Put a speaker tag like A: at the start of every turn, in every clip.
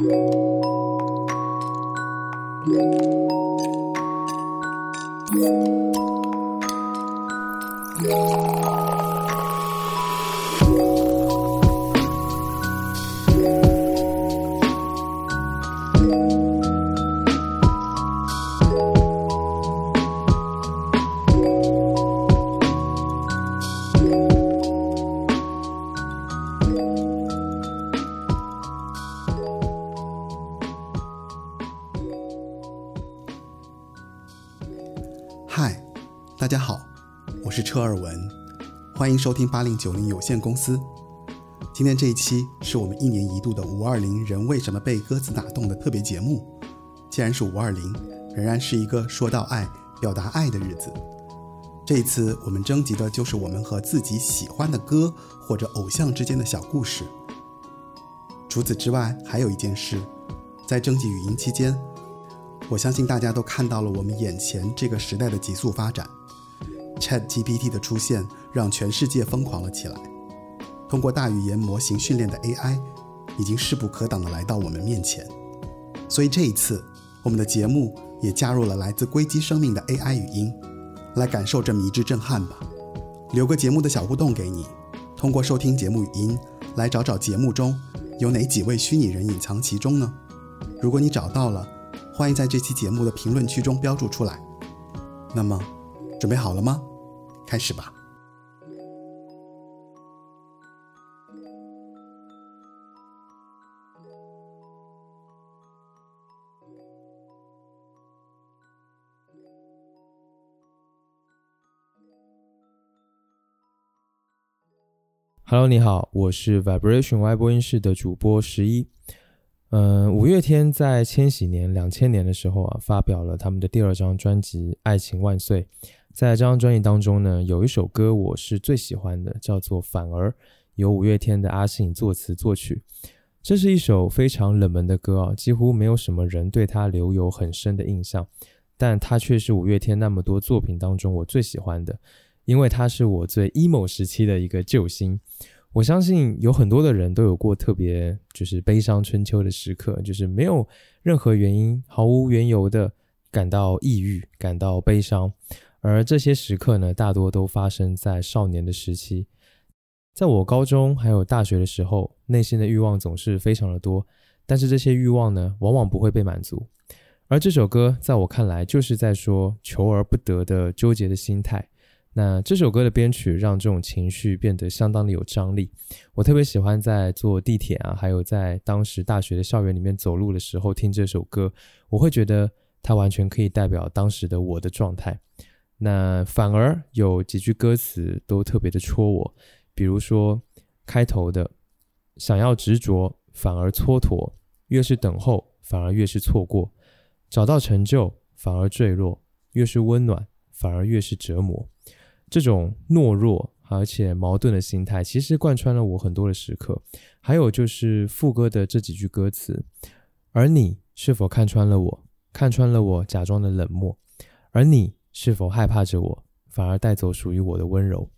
A: 嗨，收听八零九零有限公司。今天这一期是我们一年一度的五二零人为什么被歌词打动的特别节目。既然是五二零，仍然是一个说到爱、表达爱的日子。这一次我们征集的就是我们和自己喜欢的歌或者偶像之间的小故事。除此之外，还有一件事，在征集语音期间。我相信大家都看到了我们眼前这个时代的急速发展，Chat GPT 的出现让全世界疯狂了起来。通过大语言模型训练的 AI 已经势不可挡地来到我们面前，所以这一次我们的节目也加入了来自硅基生命的 AI 语音，来感受这迷之震撼吧。留个节目的小互动给你，通过收听节目语音来找找节目中有哪几位虚拟人隐藏其中呢？如果你找到了。欢迎在这期节目的评论区中标注出来。那么，准备好了吗？开始吧。
B: Hello，你好，我是 Vibration Y 播音室的主播十一。嗯，五月天在千禧年两千年的时候啊，发表了他们的第二张专辑《爱情万岁》。在这张专辑当中呢，有一首歌我是最喜欢的，叫做《反而》，由五月天的阿信作词作曲。这是一首非常冷门的歌啊，几乎没有什么人对他留有很深的印象，但它却是五月天那么多作品当中我最喜欢的，因为它是我最 emo 时期的一个救星。我相信有很多的人都有过特别就是悲伤春秋的时刻，就是没有任何原因、毫无缘由的感到抑郁、感到悲伤。而这些时刻呢，大多都发生在少年的时期。在我高中还有大学的时候，内心的欲望总是非常的多，但是这些欲望呢，往往不会被满足。而这首歌在我看来，就是在说求而不得的纠结的心态。那这首歌的编曲让这种情绪变得相当的有张力，我特别喜欢在坐地铁啊，还有在当时大学的校园里面走路的时候听这首歌，我会觉得它完全可以代表当时的我的状态。那反而有几句歌词都特别的戳我，比如说开头的“想要执着反而蹉跎，越是等候反而越是错过，找到成就反而坠落，越是温暖反而越是折磨。”这种懦弱而且矛盾的心态，其实贯穿了我很多的时刻。还有就是副歌的这几句歌词：“而你是否看穿了我？看穿了我假装的冷漠？而你是否害怕着我，反而带走属于我的温柔？”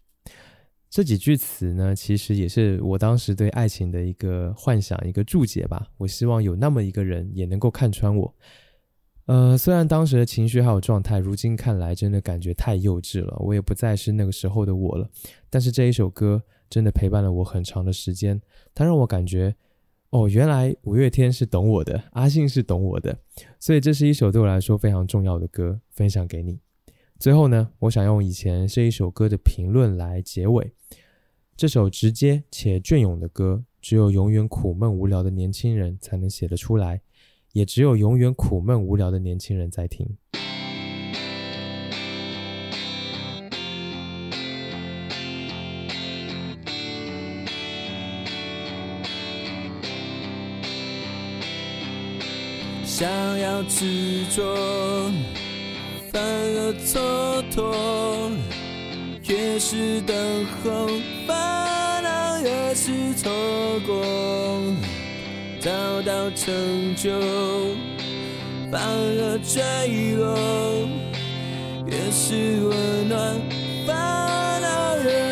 B: 这几句词呢，其实也是我当时对爱情的一个幻想，一个注解吧。我希望有那么一个人，也能够看穿我。呃，虽然当时的情绪还有状态，如今看来真的感觉太幼稚了，我也不再是那个时候的我了。但是这一首歌真的陪伴了我很长的时间，它让我感觉，哦，原来五月天是懂我的，阿信是懂我的，所以这是一首对我来说非常重要的歌，分享给你。最后呢，我想用以前这一首歌的评论来结尾，这首直接且隽永的歌，只有永远苦闷无聊的年轻人才能写得出来。也只有永远苦闷无聊的年轻人在听。
C: 想要执着，反而蹉跎；越是等候，烦恼越是错过。找到成就，反而坠落；越是温暖，反而越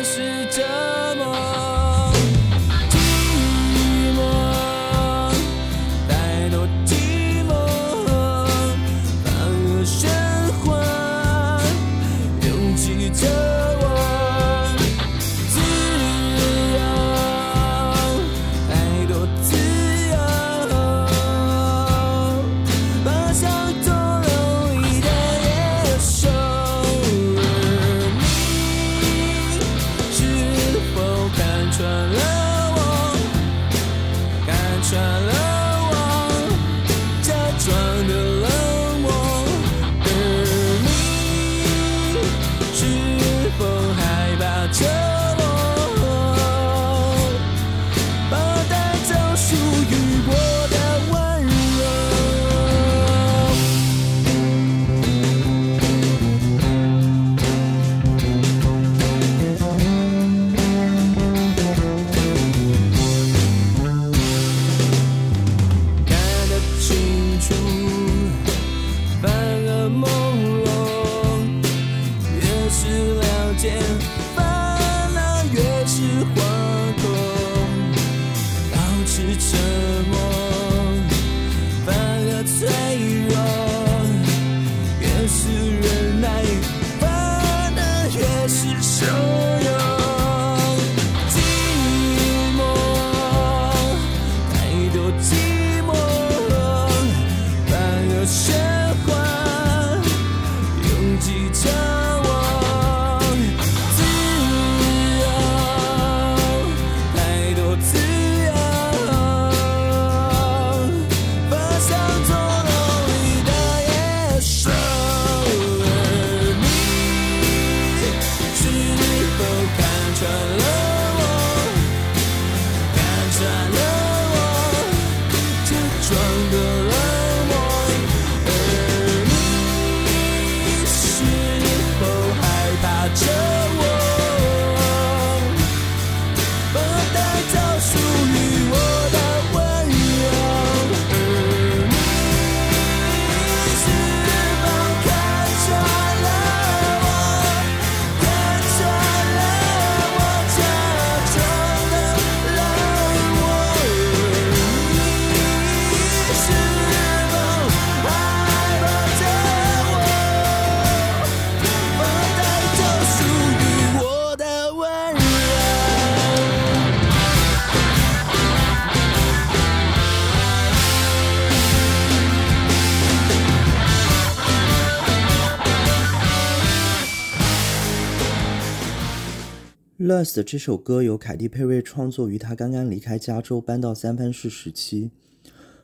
D: Lust》这首歌由凯蒂·佩瑞创作于他刚刚离开加州搬到三藩市时期。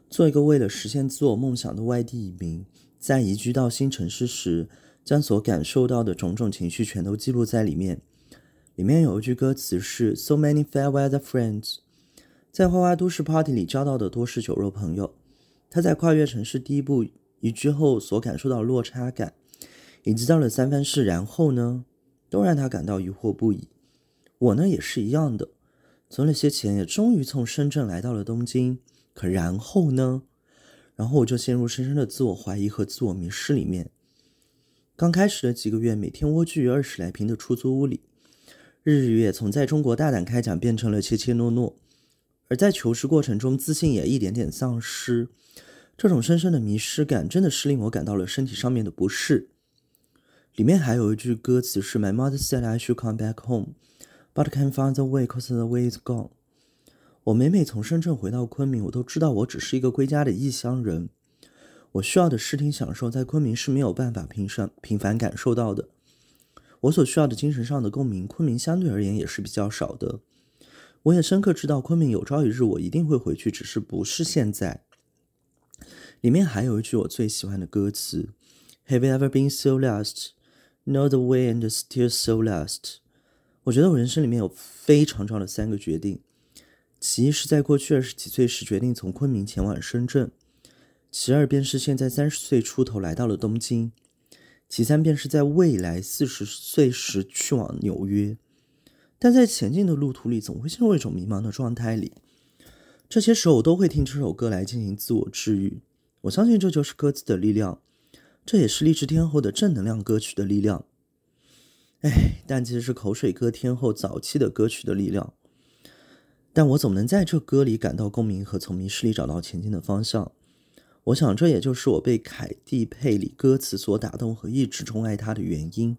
D: 做一个为了实现自我梦想的外地移民，在移居到新城市时，将所感受到的种种情绪全都记录在里面。里面有一句歌词是 “So many fair weather friends”，在花花都市 party 里交到的多是酒肉朋友。他在跨越城市第一步移居后所感受到落差感，以及到了三藩市，然后呢，都让他感到疑惑不已。我呢也是一样的，存了些钱，也终于从深圳来到了东京。可然后呢？然后我就陷入深深的自我怀疑和自我迷失里面。刚开始的几个月，每天蜗居于二十来平的出租屋里，日日月从在中国大胆开讲变成了怯怯懦懦，而在求职过程中，自信也一点点丧失。这种深深的迷失感，真的是令我感到了身体上面的不适。里面还有一句歌词是 “My mother said I should come back home, but can find the way, cause the way is gone。”我每每从深圳回到昆明，我都知道我只是一个归家的异乡人。我需要的视听享受，在昆明是没有办法平常频繁感受到的。我所需要的精神上的共鸣，昆明相对而言也是比较少的。我也深刻知道，昆明有朝一日我一定会回去，只是不是现在。里面还有一句我最喜欢的歌词：“Have you ever been so lost, know the way and still so lost？” 我觉得我人生里面有非常重要的三个决定，其一是在过去二十几岁时决定从昆明前往深圳，其二便是现在三十岁出头来到了东京，其三便是在未来四十岁时去往纽约。但在前进的路途里，总会陷入一种迷茫的状态里。这些时候，我都会听这首歌来进行自我治愈。我相信这就是歌词的力量，这也是励志天后的正能量歌曲的力量。哎，但其实是口水歌天后早期的歌曲的力量。但我总能在这歌里感到共鸣和从迷失里找到前进的方向。
E: 我想这也就是我被凯蒂·佩里歌词所打动和一直钟爱她的原因。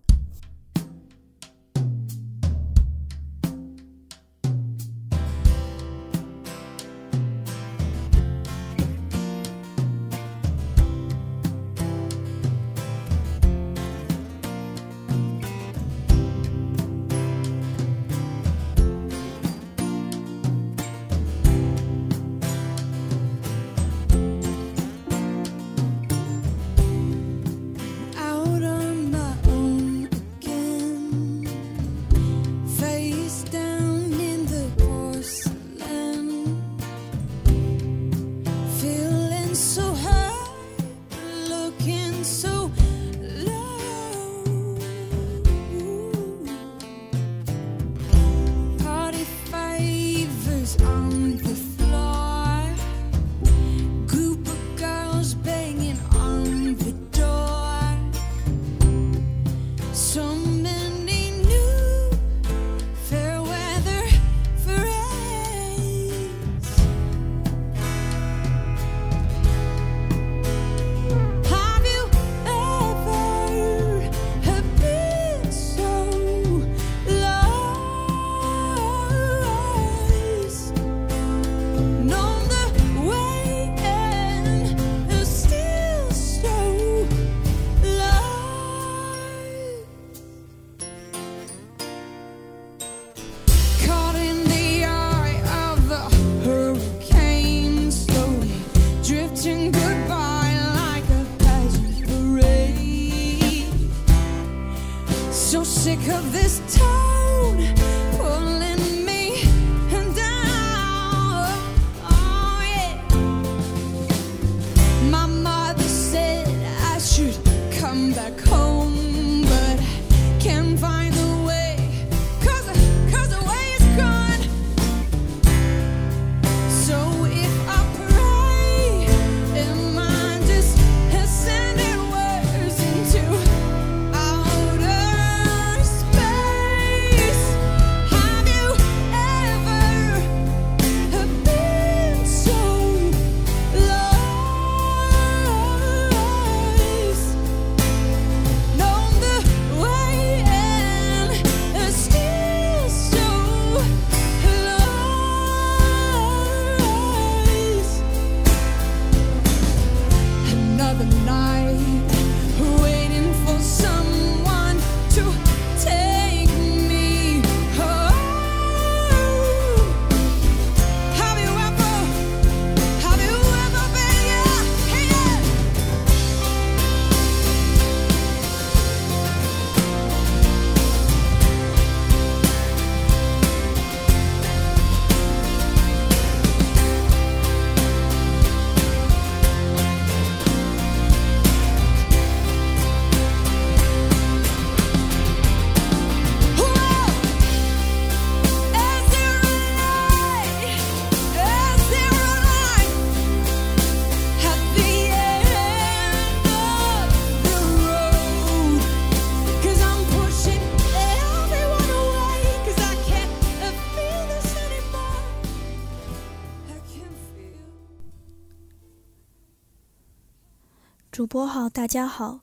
F: 播好，大家好，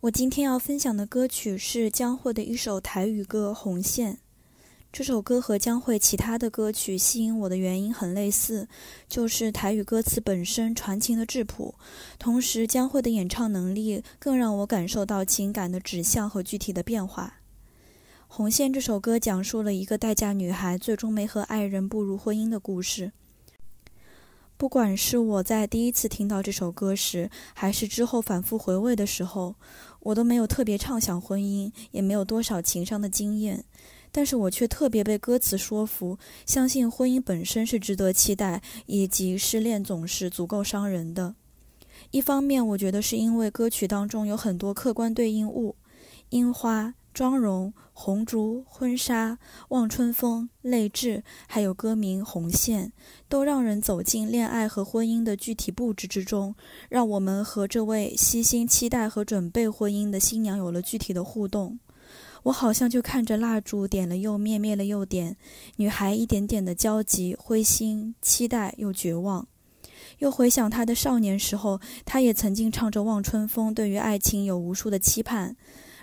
F: 我今天要分享的歌曲是江蕙的一首台语歌《红线》。这首歌和江蕙其他的歌曲吸引我的原因很类似，就是台语歌词本身传情的质朴，同时江蕙的演唱能力更让我感受到情感的指向和具体的变化。《红线》这首歌讲述了一个待嫁女孩最终没和爱人步入婚姻的故事。不管是我在第一次听到这首歌时，还是之后反复回味的时候，我都没有特别畅想婚姻，也没有多少情商的经验，但是我却特别被歌词说服，相信婚姻本身是值得期待，以及失恋总是足够伤人的。一方面，我觉得是因为歌曲当中有很多客观对应物，樱花、妆容、红烛、婚纱、望春风、泪痣，还有歌名《红线》，都让人走进恋爱和婚姻的具体布置之中，让我们和这位悉心期待和准备婚姻的新娘有了具体的互动。我好像就看着蜡烛点了又灭，灭了又点，女孩一点点的焦急、灰心、期待又绝望。又回想他的少年时候，他也曾经唱着《望春风》，对于爱情有无数的期盼。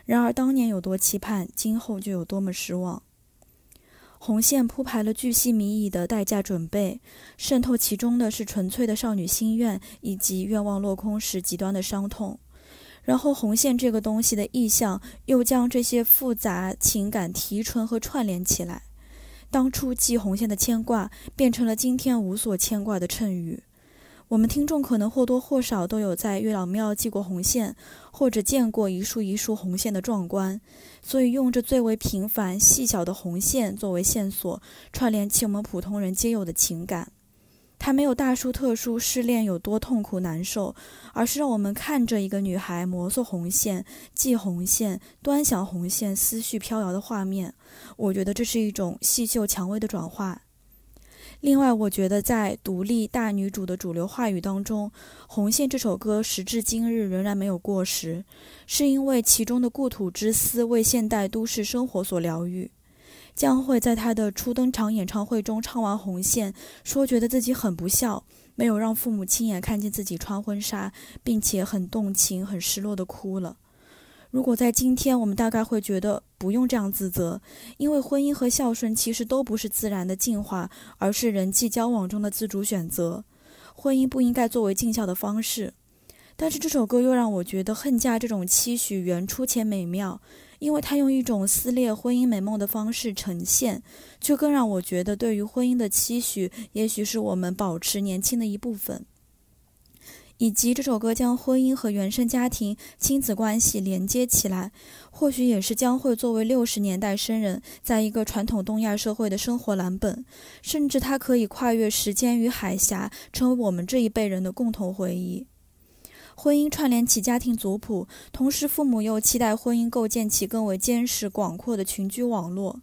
F: 然而当年有多期盼，今后就有多么失望。红线铺排了巨细靡遗的代价准备，渗透其中的是纯粹的少女心愿，以及愿望落空时极端的伤痛。然后红线这个东西的意象，又将这些复杂情感提纯和串联起来。当初系红线的牵挂，变成了今天无所牵挂的衬语。我们听众可能或多或少都有在月老庙系过红线，或者见过一束一束红线的壮观，所以用这最为平凡细小的红线作为线索，串联起我们普通人皆有的情感。它没有大书特书失恋有多痛苦难受，而是让我们看着一个女孩摩挲红线、系红线、端详红线、思绪飘摇的画面。我觉得这是一种细嗅蔷薇的转化。另外，我觉得在独立大女主的主流话语当中，《红线》这首歌时至今日仍然没有过时，是因为其中的故土之思为现代都市生活所疗愈。将会在他的初登场演唱会中唱完《红线》，说觉得自己很不孝，没有让父母亲眼看见自己穿婚纱，并且很动情、很失落的哭了。如果在今天，我们大概会觉得不用这样自责，因为婚姻和孝顺其实都不是自然的进化，而是人际交往中的自主选择。婚姻不应该作为尽孝的方式。但是这首歌又让我觉得恨嫁这种期许原初且美妙，因为它用一种撕裂婚姻美梦的方式呈现，却更让我觉得对于婚姻的期许，也许是我们保持年轻的一部分。以及这首歌将婚姻和原生家庭、亲子关系连接起来，或许也是将会作为六十年代生人在一个传统东亚社会的生活蓝本，甚至它可以跨越时间与海峡，成为我们这一辈人的共同回忆。婚姻串联起家庭族谱，同时父母又期待婚姻构建起更为坚实广阔的群居网络。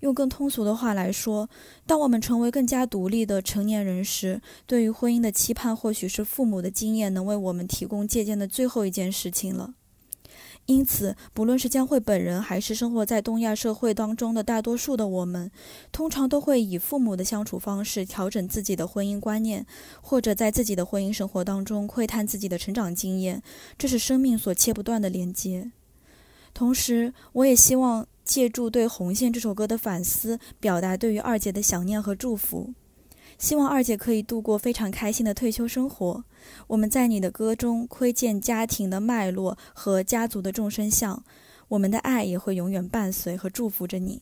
F: 用更通俗的话来说，当我们成为更加独立的成年人时，对于婚姻的期盼，或许是父母的经验能为我们提供借鉴的最后一件事情了。因此，不论是江慧本人，还是生活在东亚社会当中的大多数的我们，通常都会以父母的相处方式调整自己的婚姻观念，或者在自己的婚姻生活当中窥探自己的成长经验，这是生命所切不断的连接。同时，我也希望。借助对《红线》这首歌的反思，表达对于二姐的想念和祝福，希望二姐可以度过非常开心的退休生活。我们在你的歌中窥见家庭的脉络和家族的众生相，我们的爱也会永远伴随和祝福着你。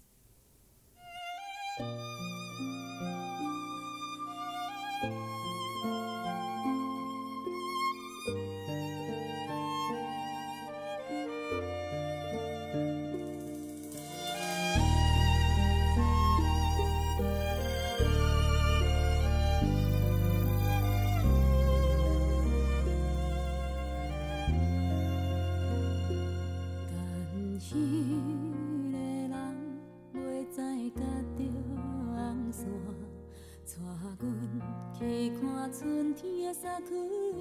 G: 萨库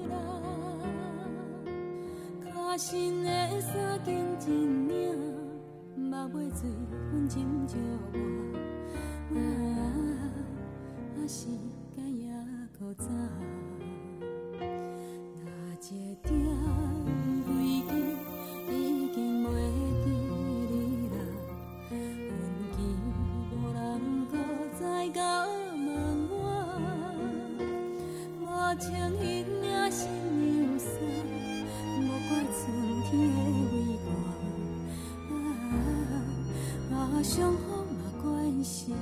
G: 拉，脚身的衫更一领，目尾水分斟借我，啊，时间还搁早，上好嘛关
H: 系。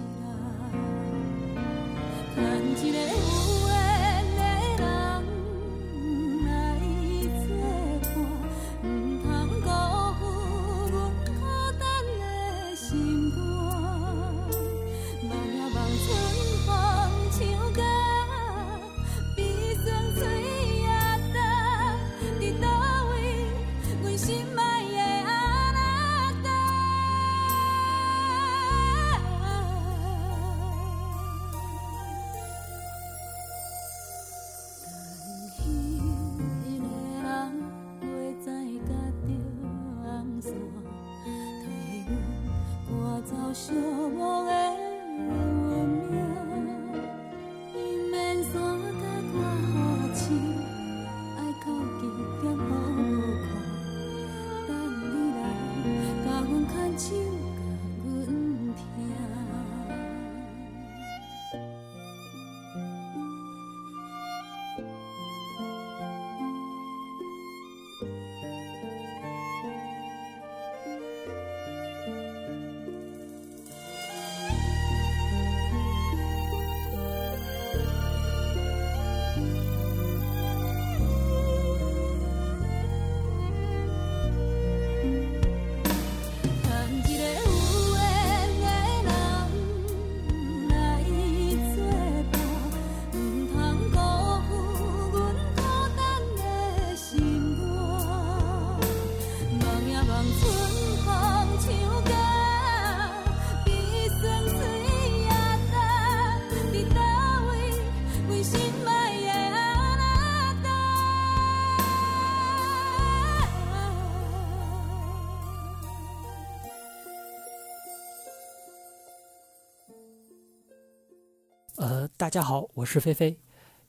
H: 大家好，我是菲菲。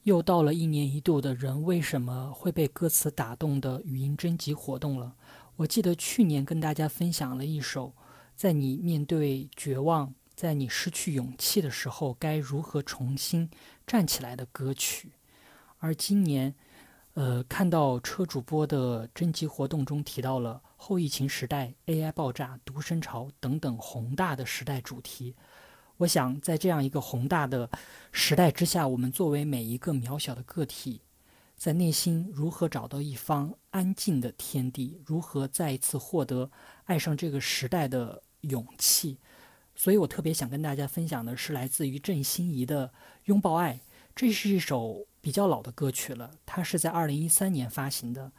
H: 又到了一年一度的人为什么会被歌词打动的语音征集活动了。我记得去年跟大家分享了一首，在你面对绝望，在你失去勇气的时候，该如何重新站起来的歌曲。而今年，呃，看到车主播的征集活动中提到了后疫情时代、AI 爆炸、独生潮等等宏大的时代主题。我想，在这样一个宏大的时代之下，我们作为每一个渺小的个体，在内心如何找到一方安静的天地，如何再一次获得爱上这个时代的勇气。所以我特别想跟大家分享的是来自于郑欣宜的《拥抱爱》，这是一首比较老的歌曲了，它是在二零一三年发行的。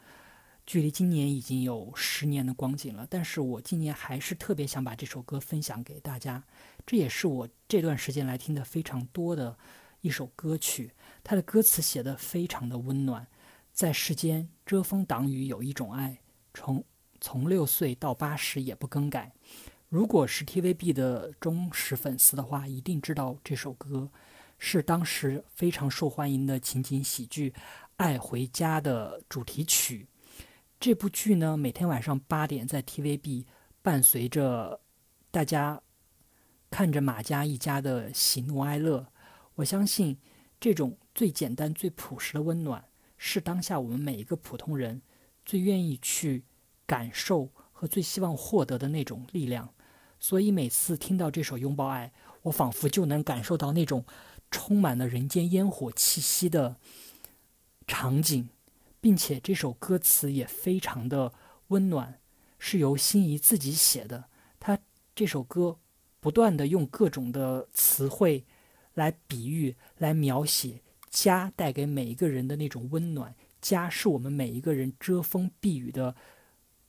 H: 距离今年已经有十年的光景了，但是我今年还是特别想把这首歌分享给大家，这也是我这段时间来听的非常多的一首歌曲。它的歌词写的非常的温暖，在世间遮风挡雨有一种爱，从从六岁到八十也不更改。如果是 TVB 的忠实粉丝的话，一定知道这首歌是当时非常受欢迎的情景喜剧《爱回家》的主题曲。这部剧呢，每天晚上八点在 TVB，伴随着大家看着马家一家的喜怒哀乐。我相信，这种最简单、最朴实的温暖，是当下我们每一个普通人最愿意去感受和最希望获得的那种力量。所以每次听到这首《拥抱爱》，我仿佛就能感受到那种充满了人间烟火气息的场景。并且这首歌词也非常的温暖，是由心仪自己写的。他这首歌不断的用各种的词汇来比喻、来描写家带给每一个人的那种温暖。家是我们每一个人遮风避雨的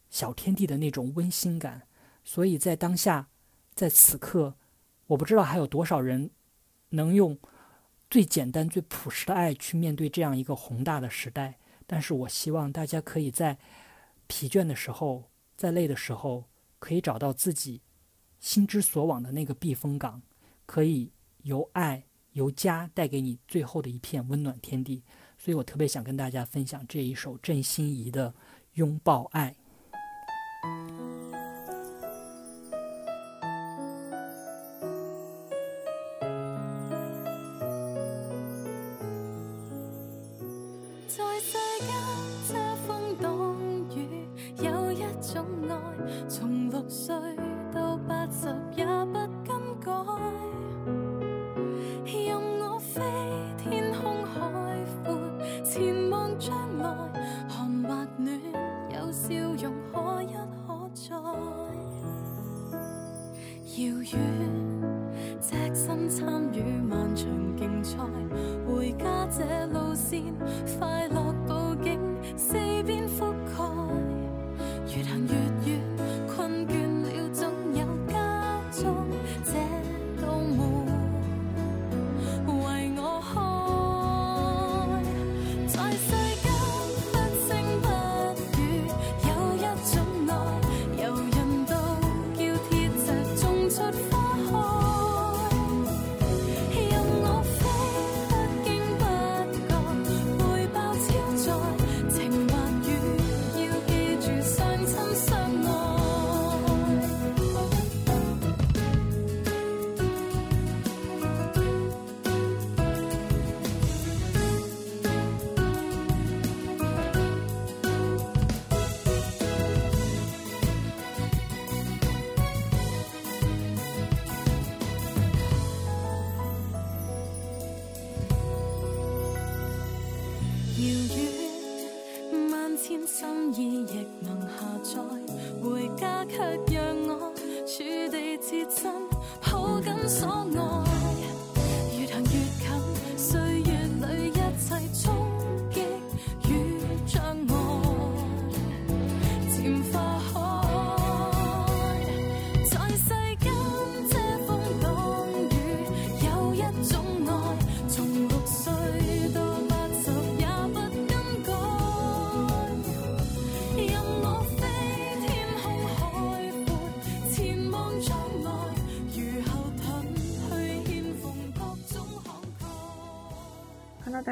H: 小天地的那种温馨感。所以在当下，在此刻，我不知道还有多少人能用最简单、最朴实的爱去面对这样一个宏大的时代。但是我希望大家可以在疲倦的时候，在累的时候，可以找到自己心之所往的那个避风港，可以由爱、由家带给你最后的一片温暖天地。所以我特别想跟大家分享这一首郑欣宜的《拥抱爱》。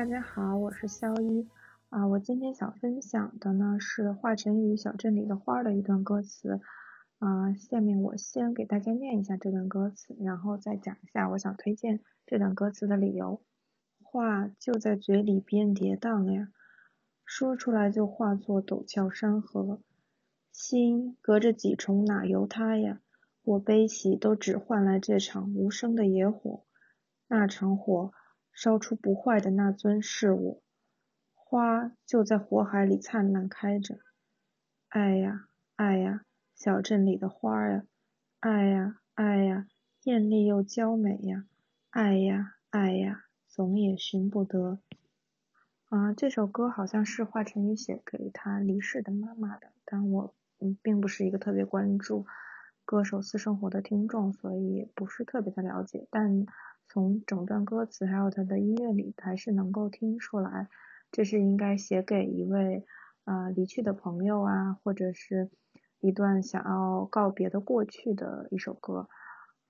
I: 大家好，我是肖一啊。我今天想分享的呢是华晨宇《小镇里的花》的一段歌词啊。下面我先给大家念一下这段歌词，然后再讲一下我想推荐这段歌词的理由。话就在嘴里边跌宕呀，说出来就化作陡峭山河。心隔着几重哪由他呀？我悲喜都只换来这场无声的野火，那场火。烧出不坏的那尊是我，花就在火海里灿烂开着。爱呀爱呀，小镇里的花呀，爱呀爱呀，艳丽又娇美呀，爱呀爱呀，总也寻不得。啊，这首歌好像是华晨宇写给他离世的妈妈的，但我嗯并不是一个特别关注歌手私生活的听众，所以不是特别的了解，但。从整段歌词还有他的音乐里，还是能够听出来，这是应该写给一位呃离去的朋友啊，或者是一段想要告别的过去的一首歌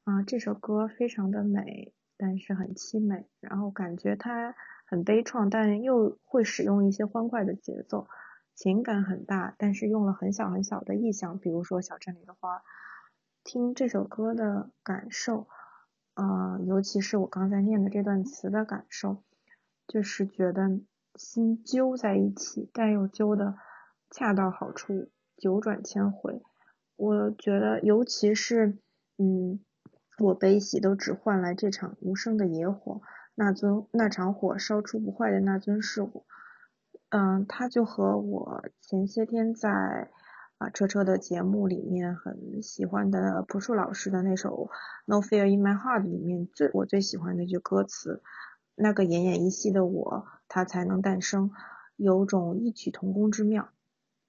I: 啊。这首歌非常的美，但是很凄美，然后感觉它很悲怆，但又会使用一些欢快的节奏，情感很大，但是用了很小很小的意象，比如说小镇里的花。听这首歌的感受。呃，尤其是我刚才念的这段词的感受，就是觉得心揪在一起，但又揪的恰到好处，九转千回。我觉得，尤其是，嗯，我悲喜都只换来这场无声的野火，那尊那场火烧出不坏的那尊是我。嗯，他就和我前些天在。啊，车车的节目里面很喜欢的朴树老师的那首《No Fear in My Heart》里面最我最喜欢那句歌词，那个奄奄一息的我，它才能诞生，有种异曲同工之妙，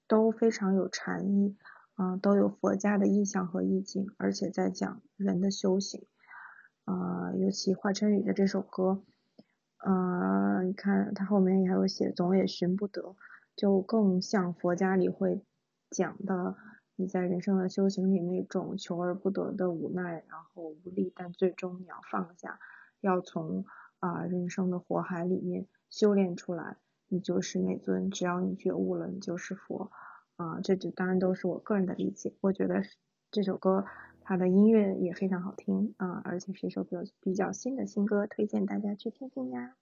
I: 都非常有禅意，啊，都有佛家的意象和意境，而且在讲人的修行，啊，尤其华晨宇的这首歌，啊，你看他后面也还有写总也寻不得，就更像佛家里会。讲的你在人生的修行里那种求而不得的无奈，然后无力，但最终你要放下，要从啊人生的火海里面修炼出来，你就是那尊，只要你觉悟了，你就是佛啊。这就当然都是我个人的理解。我觉得这首歌它的音乐也非常好听啊，而且是一首比较比较新的新歌，推荐大家去听听呀。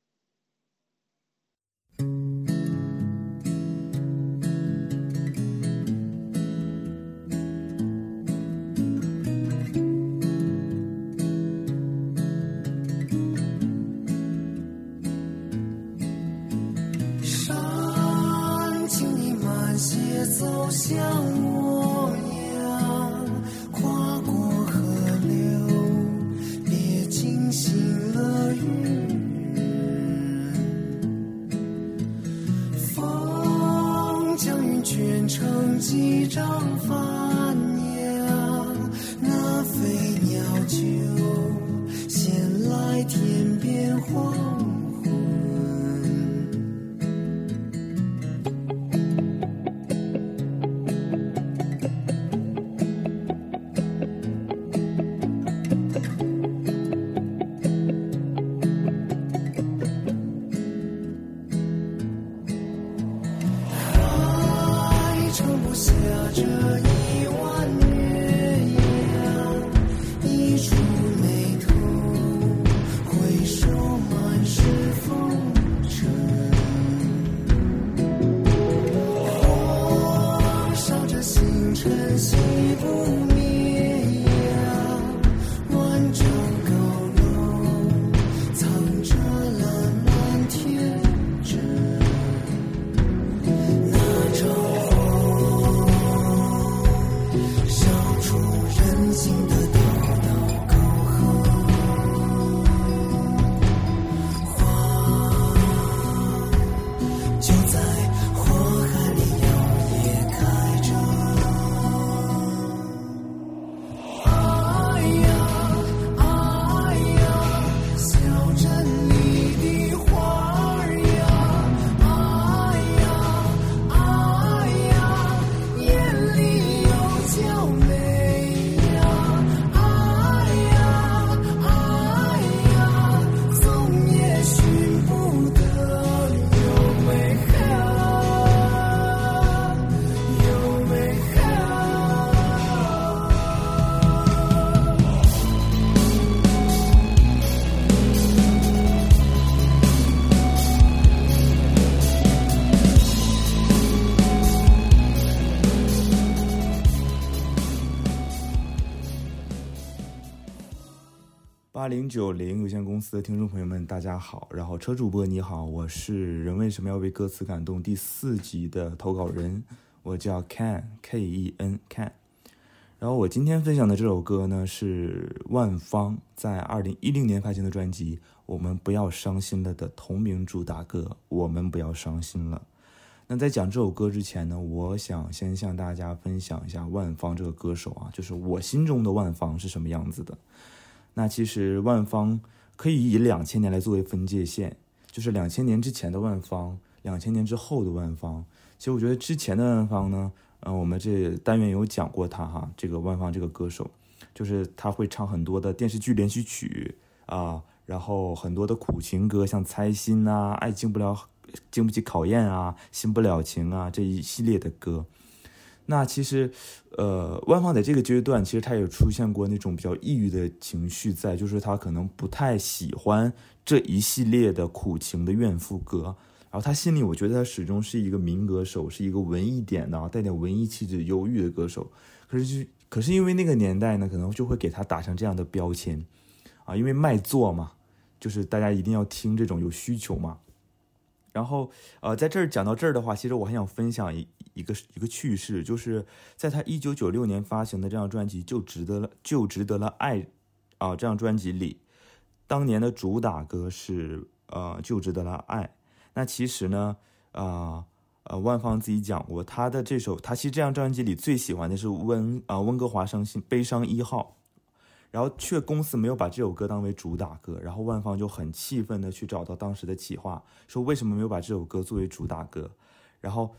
J: 八零九零有限公司的听众朋友们，大家好。然后车主播你好，我是人为什么要被歌词感动第四集的投稿人，我叫 Ken K E N Ken。然后我今天分享的这首歌呢，是万芳在二零一零年发行的专辑《我们不要伤心了》的同名主打歌《我们不要伤心了》。那在讲这首歌之前呢，我想先向大家分享一下万芳这个歌手啊，就是我心中的万芳是什么样子的。那其实万芳可以以两千年来作为分界线，就是两千年之前的万芳，两千年之后的万芳。其实我觉得之前的万芳呢。嗯，我们这单元有讲过他哈，这个万芳这个歌手，就是他会唱很多的电视剧连续曲啊，然后很多的苦情歌，像《猜心》啊，《爱经不了经不起考验》啊，《新不了情》啊这一系列的歌。那其实，呃，万芳在这个阶段，其实他也出现过那种比较抑郁的情绪在，就是他可能不太喜欢这一系列的苦情的怨妇歌。然后他心里，我觉得他始终是一个民歌手，是一个文艺点的，带点文艺气质、忧郁的歌手。可是就可是因为那个年代呢，可能就会给他打上这样的标签，啊，因为卖座嘛，就是大家一定要听这种有需求嘛。然后呃，在这儿讲到这儿的话，其实我还想分享一一个一个趣事，就是在他一九九六年发行的这张专辑《就值得了就值得了爱》啊，这张专辑里，当年的主打歌是呃就值得了爱。那其实呢，啊呃，万芳自己讲过，他的这首，他其实这张专辑里最喜欢的是温啊温哥华伤心悲伤一号，然后却公司没有把这首歌当为主打歌，然后万芳就很气愤的去找到当时的企划，说为什么没有把这首歌作为主打歌，然后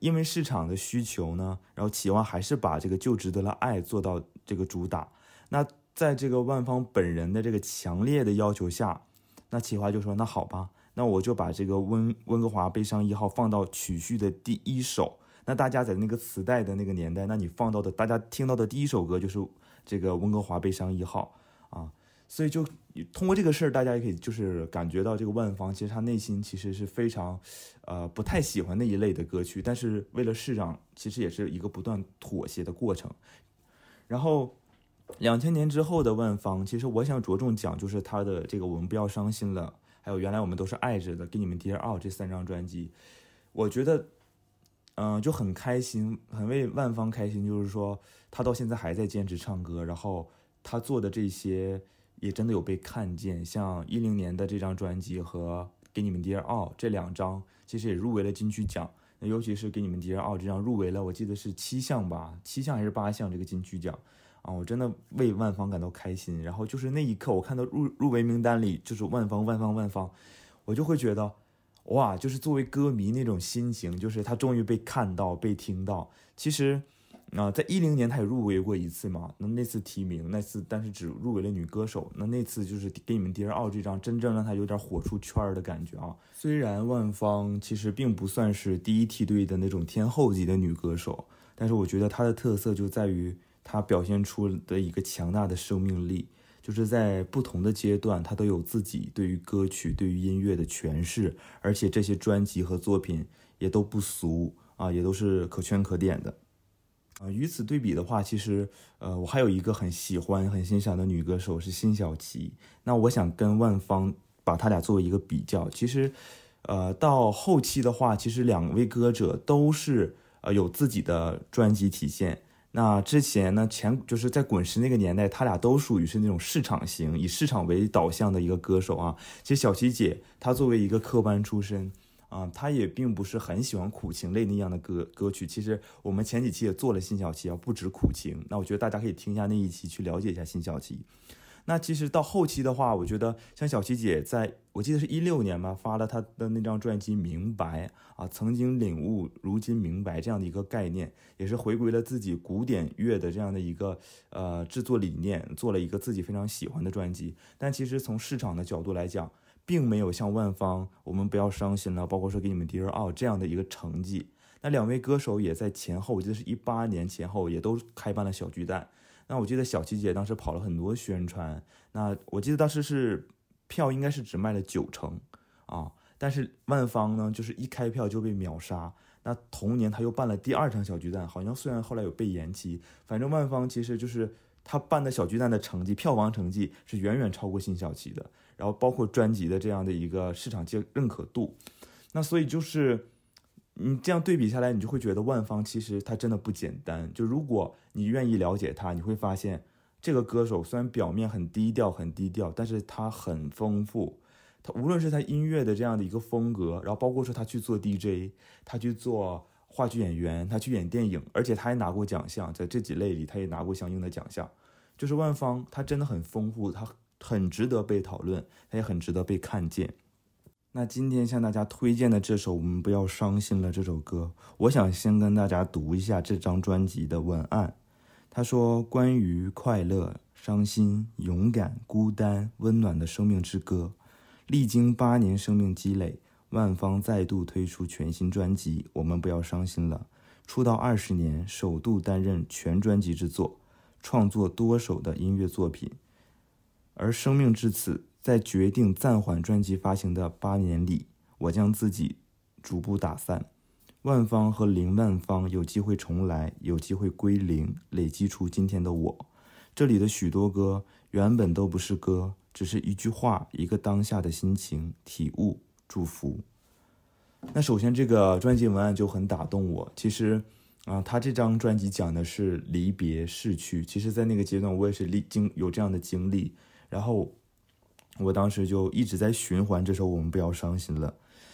J: 因为市场的需求呢，然后企划还是把这个就值得了爱做到这个主打，那在这个万芳本人的这个强烈的要求下，那企划就说那好吧。那我就把这个温温哥华悲伤一号放到曲序的第一首。那大家在那个磁带的那个年代，那你放到的大家听到的第一首歌就是这个温哥华悲伤一号啊。所以就通过这个事儿，大家也可以就是感觉到这个万芳其实他内心其实是非常，呃不太喜欢那一类的歌曲，但是为了市场，其实也是一个不断妥协的过程。然后两千年之后的万芳，其实我想着重讲就是他的这个我们不要伤心了。还有原来我们都是爱着的，给你们 Dear Out 这三张专辑，我觉得，嗯，就很开心，很为万芳开心。就是说，他到现在还在坚持唱歌，然后他做的这些也真的有被看见。像一零年的这张专辑和给你们 Dear Out 这两张，其实也入围了金曲奖。那尤其是给你们 Dear Out 这张入围了，我记得是七项吧，七项还是八项这个金曲奖。啊，我真的为万芳感到开心。然后就是那一刻，我看到入入围名单里就是万芳，万芳，万芳，我就会觉得，哇，就是作为歌迷那种心情，就是他终于被看到、被听到。其实，啊，在一零年他也入围过一次嘛，那那次提名，那次但是只入围了女歌手。那那次就是给你们《第二奥》这张，真正让他有点火出圈儿的感觉啊。虽然万芳其实并不算是第一梯队的那种天后级的女歌手，但是我觉得她的特色就在于。她表现出的一个强大的生命力，就是在不同的阶段，他都有自己对于歌曲、对于音乐的诠释，而且这些专辑和作品也都不俗啊，也都是可圈可点的啊。与此对比的话，其实呃，我还有一个很喜欢、很欣赏的女歌手是辛晓琪。那我想跟万芳把她俩作为一个比较。其实，呃，到后期的话，其实两位歌者都是呃有自己的专辑体现。那之前呢，前就是在滚石那个年代，他俩都属于是那种市场型，以市场为导向的一个歌手啊。其实小琪姐她作为一个科班出身啊，他也并不是很喜欢苦情类那样的歌歌曲。其实我们前几期也做了辛晓琪啊，不止苦情。那我觉得大家可以听一下那一期，去了解一下辛晓琪。那其实到后期的话，我觉得像小琪姐，在我记得是一六年吧，发了她的那张专辑《明白》啊，曾经领悟，如今明白这样的一个概念，也是回归了自己古典乐的这样的一个呃制作理念，做了一个自己非常喜欢的专辑。但其实从市场的角度来讲，并没有像万芳，我们不要伤心了，包括说给你们 Dear Out 这样的一个成绩。那两位歌手也在前后，我记得是一八年前后，也都开办了小巨蛋。那我记得小琪姐当时跑了很多宣传，那我记得当时是票应该是只卖了九成啊，但是万芳呢，就是一开票就被秒杀。那同年他又办了第二场小巨蛋，好像虽然后来有被延期，反正万芳其实就是他办的小巨蛋的成绩，票房成绩是远远超过辛晓琪的。然后包括专辑的这样的一个市场接认可度，那所以就是你这样对比下来，你就会觉得万芳其实他真的不简单。就如果你愿意了解他，你会发现这个歌手虽然表面很低调很低调，但是他很丰富。他无论是他音乐的这样的一个风格，然后包括说他去做 DJ，他去做话剧演员，他去演电影，而且他还拿过奖项，在这几类里他也拿过相应的奖项。就是万芳，他真的很丰富，他。很值得被讨论，它也很值得被看见。那今天向大家推荐的这首《我们不要伤心了》这首歌，我想先跟大家读一下这张专辑的文案。他说：“关于快乐、伤心、勇敢、孤单、温暖的生命之歌，历经八年生命积累，万芳再度推出全新专辑《我们不要伤心了》。出道二十年，首度担任全专辑制作，创作多首的音乐作品。”而生命至此，在决定暂缓专辑发行的八年里，我将自己逐步打散。万方和零万方有机会重来，有机会归零，累积出今天的我。这里的许多歌原本都不是歌，只是一句话，一个当下的心情体悟、祝福。那首先，这个专辑文案就很打动我。其实，啊，他这张专辑讲的是离别、逝去。其实，在那个阶段，我也是历经有这样的经历。然后，我当时就一直在循环这首《我们不要伤心了》。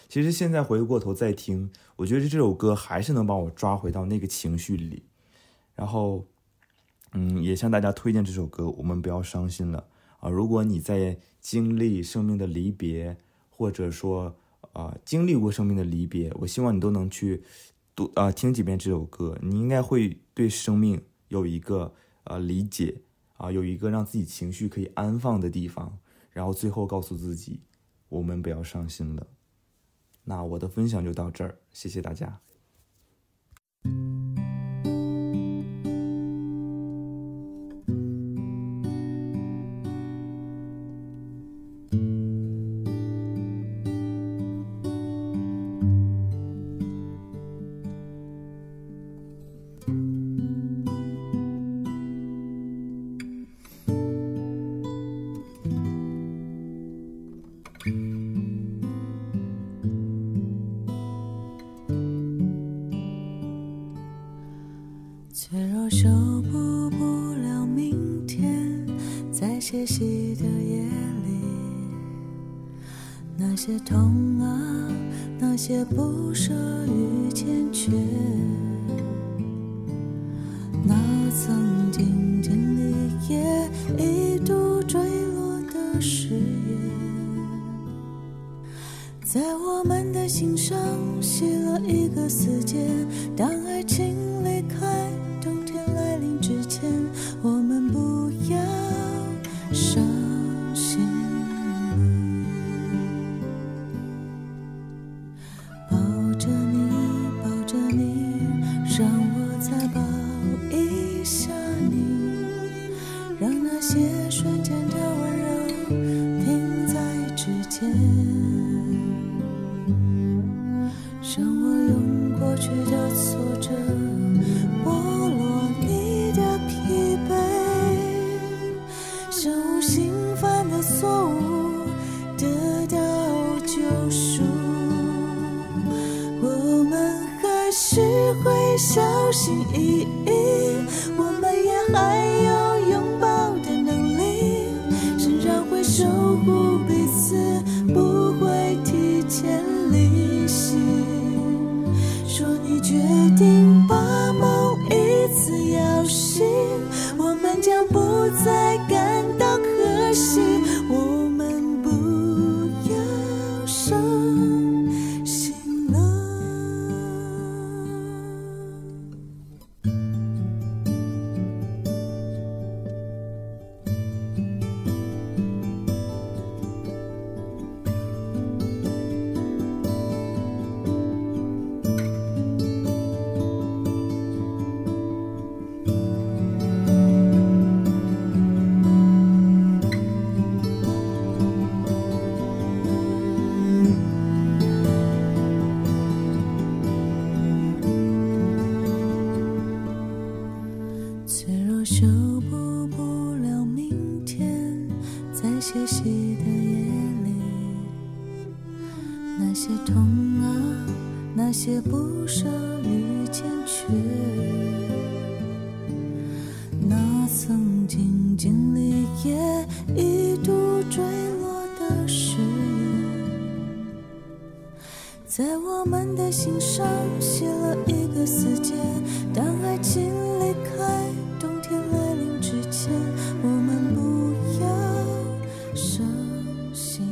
J: 其实现在回过头再听，我觉得这首歌还是能把我抓回到那个情绪里。然后，嗯，也向大家推荐这首歌《我们不要伤心了》啊！如果你在经历生命的离别，或者说啊经历过生命的离别，我希望你都能去读啊听几遍这首歌，你应该会对生命有一个呃理解。啊，有一个让自己情绪可以安放的地方，然后最后告诉自己，我们不要伤心了。那我的分享就到这儿，谢谢大家。
K: 脆弱修补不了明天，在歇息的夜里，那些痛啊，那些不舍与欠缺，在我们的心上写了一个死结。当爱情离开，冬天来临之前，我们不要伤心。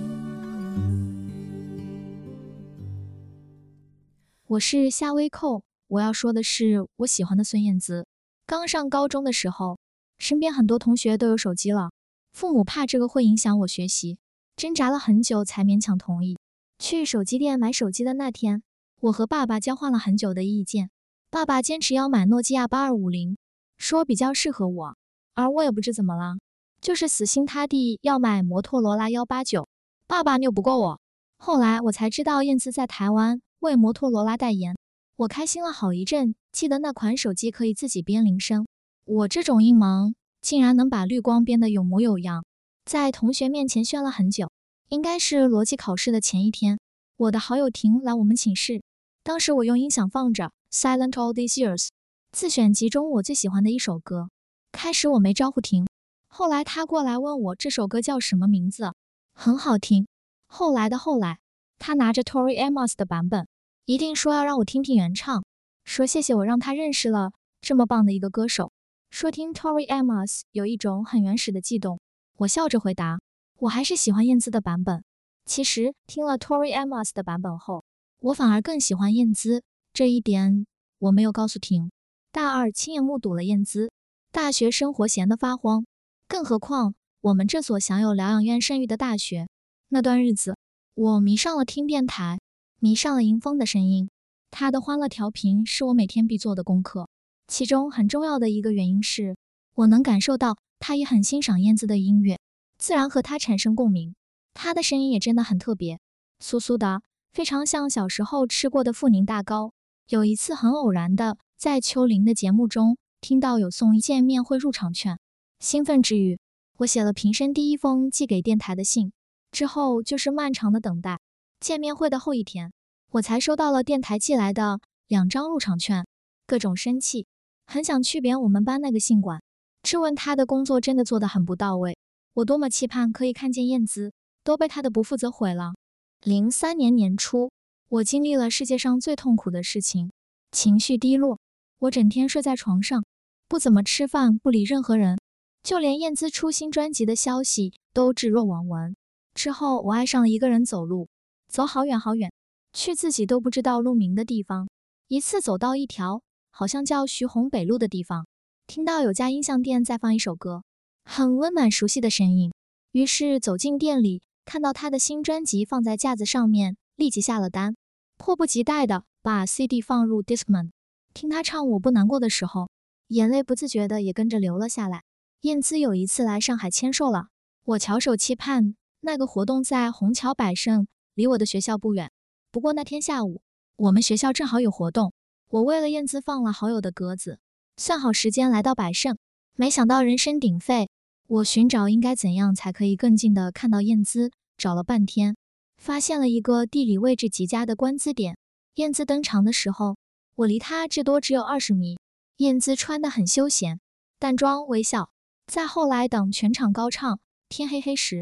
K: 我是
L: 夏薇蔻，我要说的是我喜欢的孙燕姿。刚上高中的时候，身边很多同学都有手机了，父母怕这个会影响我学习，挣扎了很久才勉强同意。去手机店买手机的那天，我和爸爸交换了很久的意见。爸爸坚持要买诺基亚八二五零，说比较适合我，而我也不知怎么了，就是死心塌地要买摩托罗拉幺八九。爸爸拗不过我，后来我才知道燕姿在台湾为摩托罗拉代言，我开心了好一阵。记得那款手机可以自己编铃声，我这种音盲竟然能把绿光编得有模有样，在同学面前炫了很久。应该是逻辑考试的前一天，我的好友婷来我们寝室，当时我用音响放着《Silent All These Years》自选集中我最喜欢的一首歌。开始我没招呼婷，后来她过来问我这首歌叫什么名字，很好听。后来的后来，她拿着 Tori Amos 的版本，一定说要让我听听原唱。说谢谢我让他认识了这么棒的一个歌手，说听 Tori Amos 有一种很原始的悸动。我笑着回答，我还是喜欢燕姿的版本。其实听了 Tori Amos 的版本后，我反而更喜欢燕姿。这一点我没有告诉婷。大二亲眼目睹了燕姿，大学生活闲得发慌，更何况我们这所享有疗养院声誉的大学。那段日子，我迷上了听电台，迷上了迎风的声音。他的欢乐调频是我每天必做的功课，其中很重要的一个原因是，我能感受到他也很欣赏燕姿的音乐，自然和他产生共鸣。他的声音也真的很特别，酥酥的，非常像小时候吃过的富宁大糕。有一次很偶然的在秋玲的节目中听到有送一见面会入场券，兴奋之余，我写了平生第一封寄给电台的信，之后就是漫长的等待。见面会的后一天。我才收到了电台寄来的两张入场券，各种生气，很想去扁我们班那个信管，质问他的工作真的做得很不到位。我多么期盼可以看见燕姿，都被他的不负责毁了。零三年年初，我经历了世界上最痛苦的事情，情绪低落，我整天睡在床上，不怎么吃饭，不理任何人，就连燕姿出新专辑的消息都置若罔闻。之后，我爱上了一个人走路，走好远好远。去自己都不知道路名的地方，一次走到一条好像叫徐洪北路的地方，听到有家音像店在放一首歌，很温暖熟悉的声音。于是走进店里，看到他的新专辑放在架子上面，立即下了单，迫不及待的把 CD 放入 Discman，听他唱《我不难过》的时候，眼泪不自觉的也跟着流了下来。燕姿有一次来上海签售了，我翘首期盼那个活动在虹桥百盛，离我的学校不远。不过那天下午，我们学校正好有活动，我为了燕姿放了好友的鸽子，算好时间来到百盛，没想到人声鼎沸。我寻找应该怎样才可以更近的看到燕姿，找了半天，发现了一个地理位置极佳的观姿点。燕姿登场的时候，我离她至多只有二十米。燕姿穿得很休闲，淡妆微笑。再后来等全场高唱《天黑黑时》，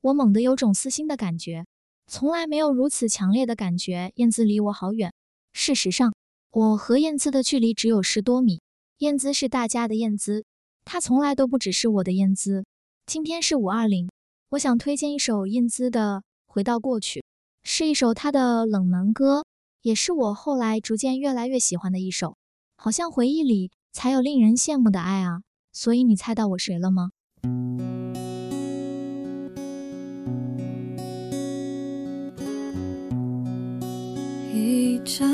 L: 我猛地有种撕心的感觉。从来没有如此强烈的感觉，燕姿离我好远。事实上，我和燕姿的距离只有十多米。燕姿是大家的燕姿，他从来都不只是我的燕姿。今天是五二零，我想推荐一首燕姿的《回到过去》，是一首她的冷门歌，也是我后来逐渐越来越喜欢的一首。好像回忆里才有令人羡慕的爱啊！所以你猜到我谁了吗？
C: 一盏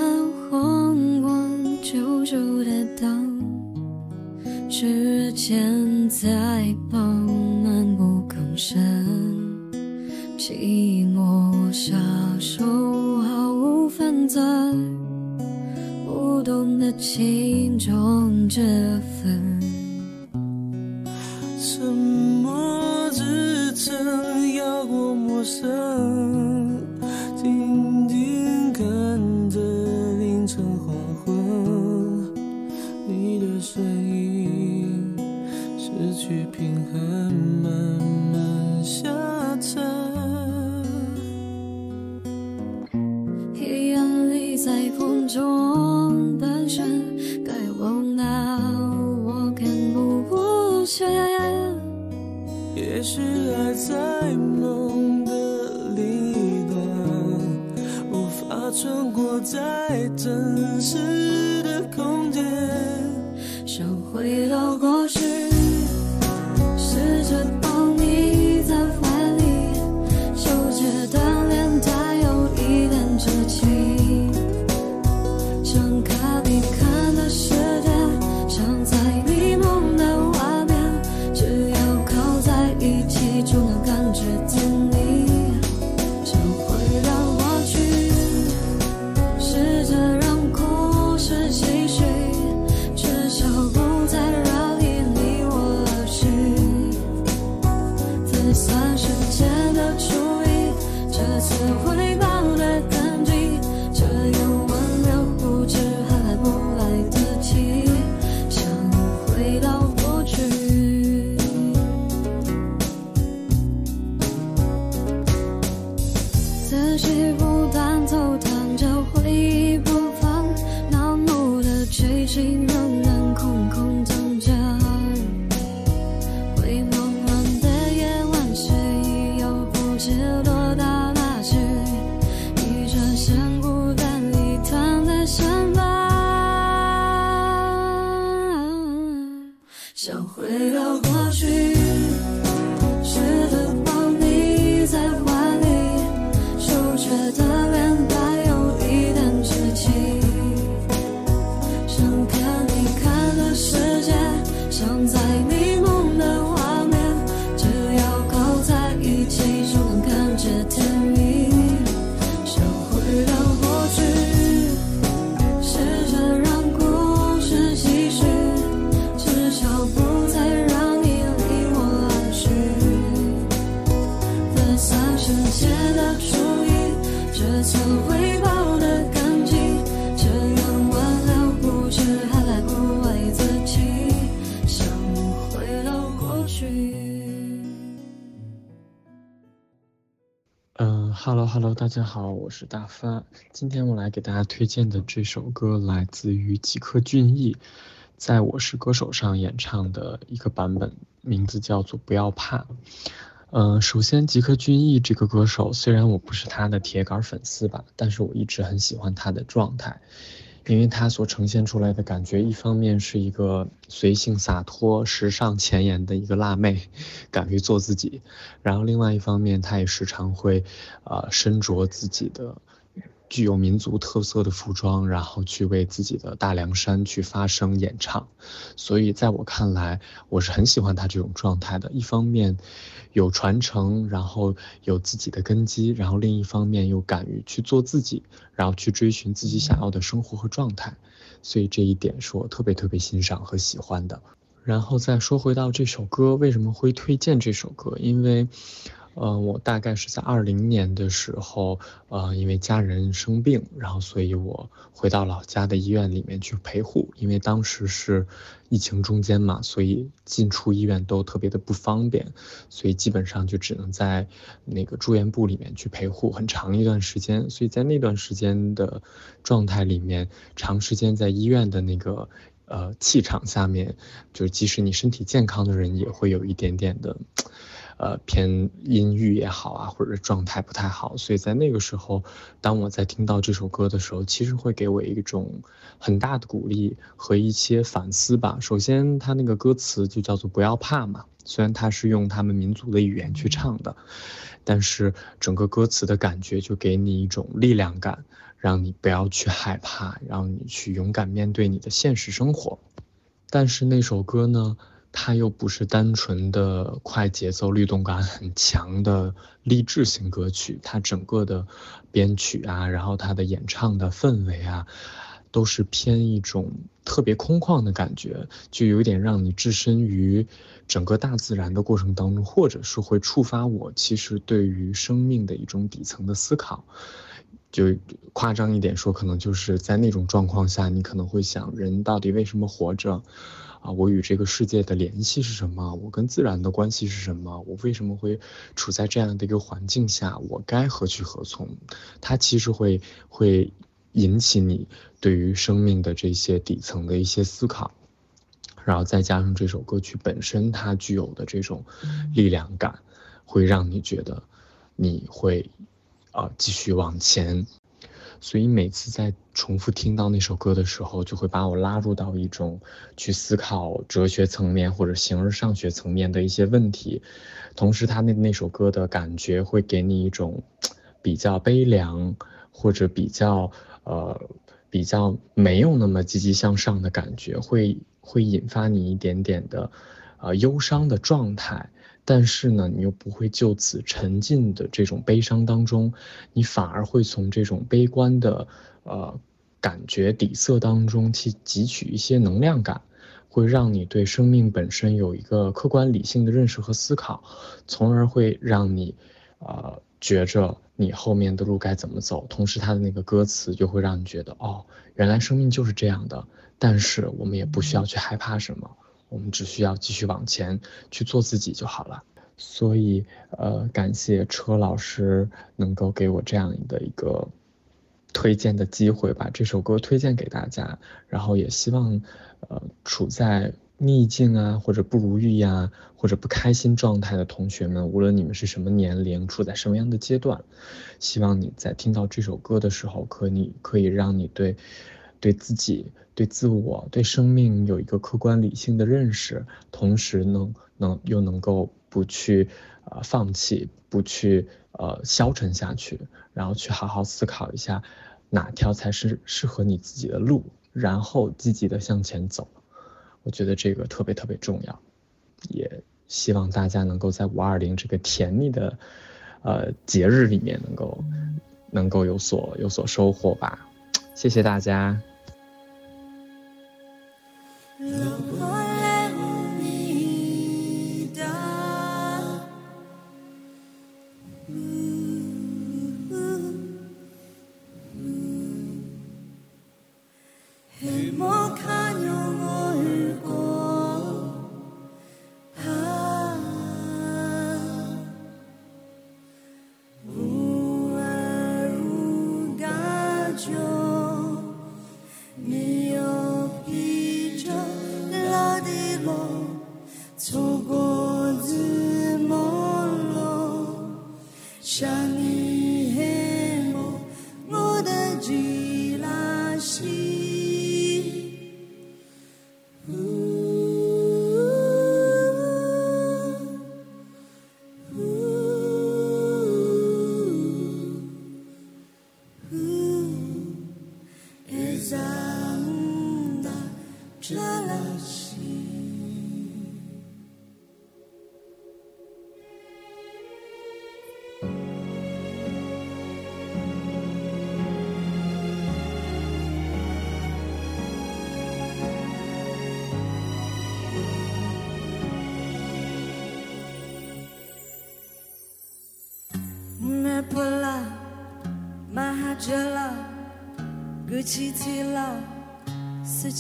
C: 黄光，久久的灯，指尖在饱漫不吭声，寂寞下手毫无分寸，不懂得轻重之分，沉默支撑压过陌生。
G: 中单身，该往哪我看不见。
C: 也许爱在梦的另一端，无法穿过在真实的空间。
G: 想回到过大
M: 家好，我是大发。今天我来给大家推荐的这首歌来自于吉克隽逸，在《我是歌手》上演唱的一个版本，名字叫做《不要怕》。嗯，首先吉克隽逸这个歌手，虽然我不是他的铁杆粉丝吧，但是我一直很喜欢他的状态，因为他所呈现出来的感觉，一方面是一个随性洒脱、时尚前沿的一个辣妹，敢于做自己，然后另外一方面，他也时常会，呃，身着自己的具有民族特色的服装，然后去为自己的大凉山去发声演唱，所以在我看来，我是很喜欢他这种状态的。一方面有传承，然后有自己的根基，然后另一方面又敢于去做自己，然后去追寻自己想要的生活和状态，所以这一点是我特别特别欣赏和喜欢的。然后再说回到这首歌，为什么会推荐这首歌？因为，呃，我大概是在二零年的时候，呃，因为家人生病，然后所以我回到老家的医院里面去陪护。因为当时是疫情中间嘛，所以进出医院都特别的不方便，所以基本上就只能在那个住院部里面去陪护很长一段时间。所以在那段时间的状态里面，长时间在医院的那个。呃，气场下面，就是即使你身体健康的人，也会有一点点的，呃，偏阴郁也好啊，或者状态不太好。所以在那个时候，当我在听到这首歌的时候，其实会给我一种很大的鼓励和一些反思吧。首先，他那个歌词就叫做“不要怕”嘛，虽然他是用他们民族的语言去唱的，但是整个歌词的感觉就给你一种力量感。让你不要去害怕，让你去勇敢面对你的现实生活。但是那首歌呢，它又不是单纯的快节奏、律动感很强的励志型歌曲，它整个的编曲啊，然后它的演唱的氛围啊，都是偏一种特别空旷的感觉，就有点让你置身于整个大自然的过程当中，或者是会触发我其实对于生命的一种底层的思考。就夸张一点说，可能就是在那种状况下，你可能会想，人到底为什么活着？啊，我与这个世界的联系是什么？我跟自然的关系是什么？我为什么会处在这样的一个环境下？我该何去何从？它其实会会引起你对于生命的这些底层的一些思考，然后再加上这首歌曲本身它具有的这种力量感，会让你觉得你会啊、继续往前。所以每次在重复听到那首歌的时候，就会把我拉入到一种去思考哲学层面或者形而上学层面的一些问题。同时，他那那首歌的感觉会给你一种比较悲凉或者比较呃比较没有那么积极向上的感觉，会会引发你一点点的呃忧伤的状态。但是呢，你又不会就此沉浸的这种悲伤当中，你反而会从这种悲观的呃感觉底色当中去汲取一些能量感，会让你对生命本身有一个客观理性的认识和思考，从而会让你呃觉着你后面的路该怎么走。同时，他的那个歌词就会让你觉得，哦，原来生命就是这样的，但是我们也不需要去害怕什么。我们只需要继续往前去做自己就好了。所以，呃，感谢车老师能够给我这样的一个推荐的机会，把这首歌推荐给大家。然后也希望，呃，处在逆境啊，或者不如意呀、或者不开心状态的同学们，无论你们是什么年龄，处在什么样的阶段，希望你在听到这首歌的时候，可你可以让你对。对自己、对自我、对生命有一个客观理性的认识，同时能能又能够不去呃放弃，不去呃消沉下去，然后去好好思考一下哪条才是适合你自己的路，然后积极的向前走。我觉得这个特别特别重要，也希望大家能够在五二零这个甜蜜的呃节日里面能够能够有所有所收获吧。谢谢大家。
C: The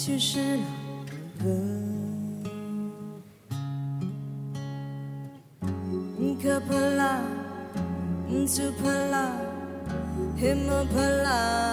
C: 去时了歌。可怕啦，就怕啦，黑么怕啦，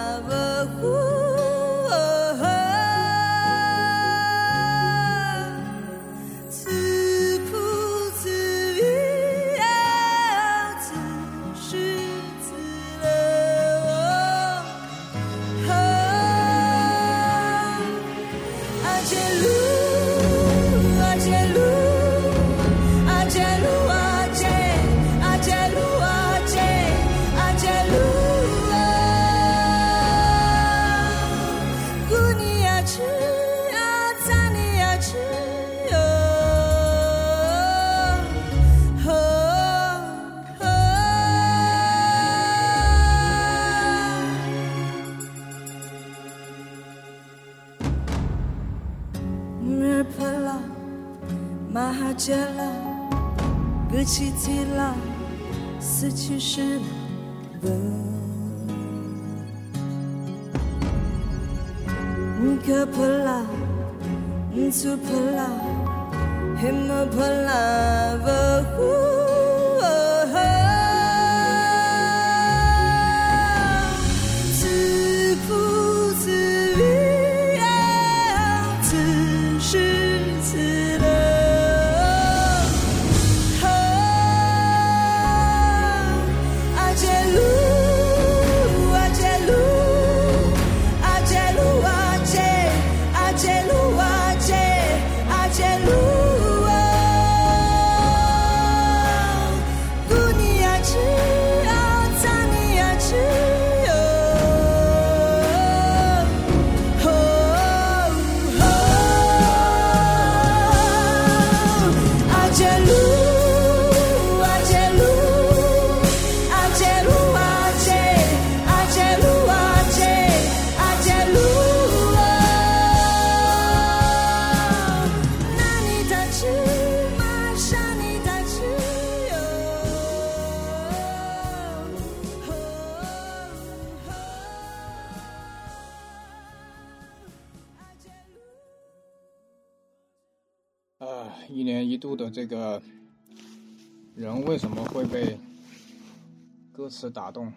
N: 词打动？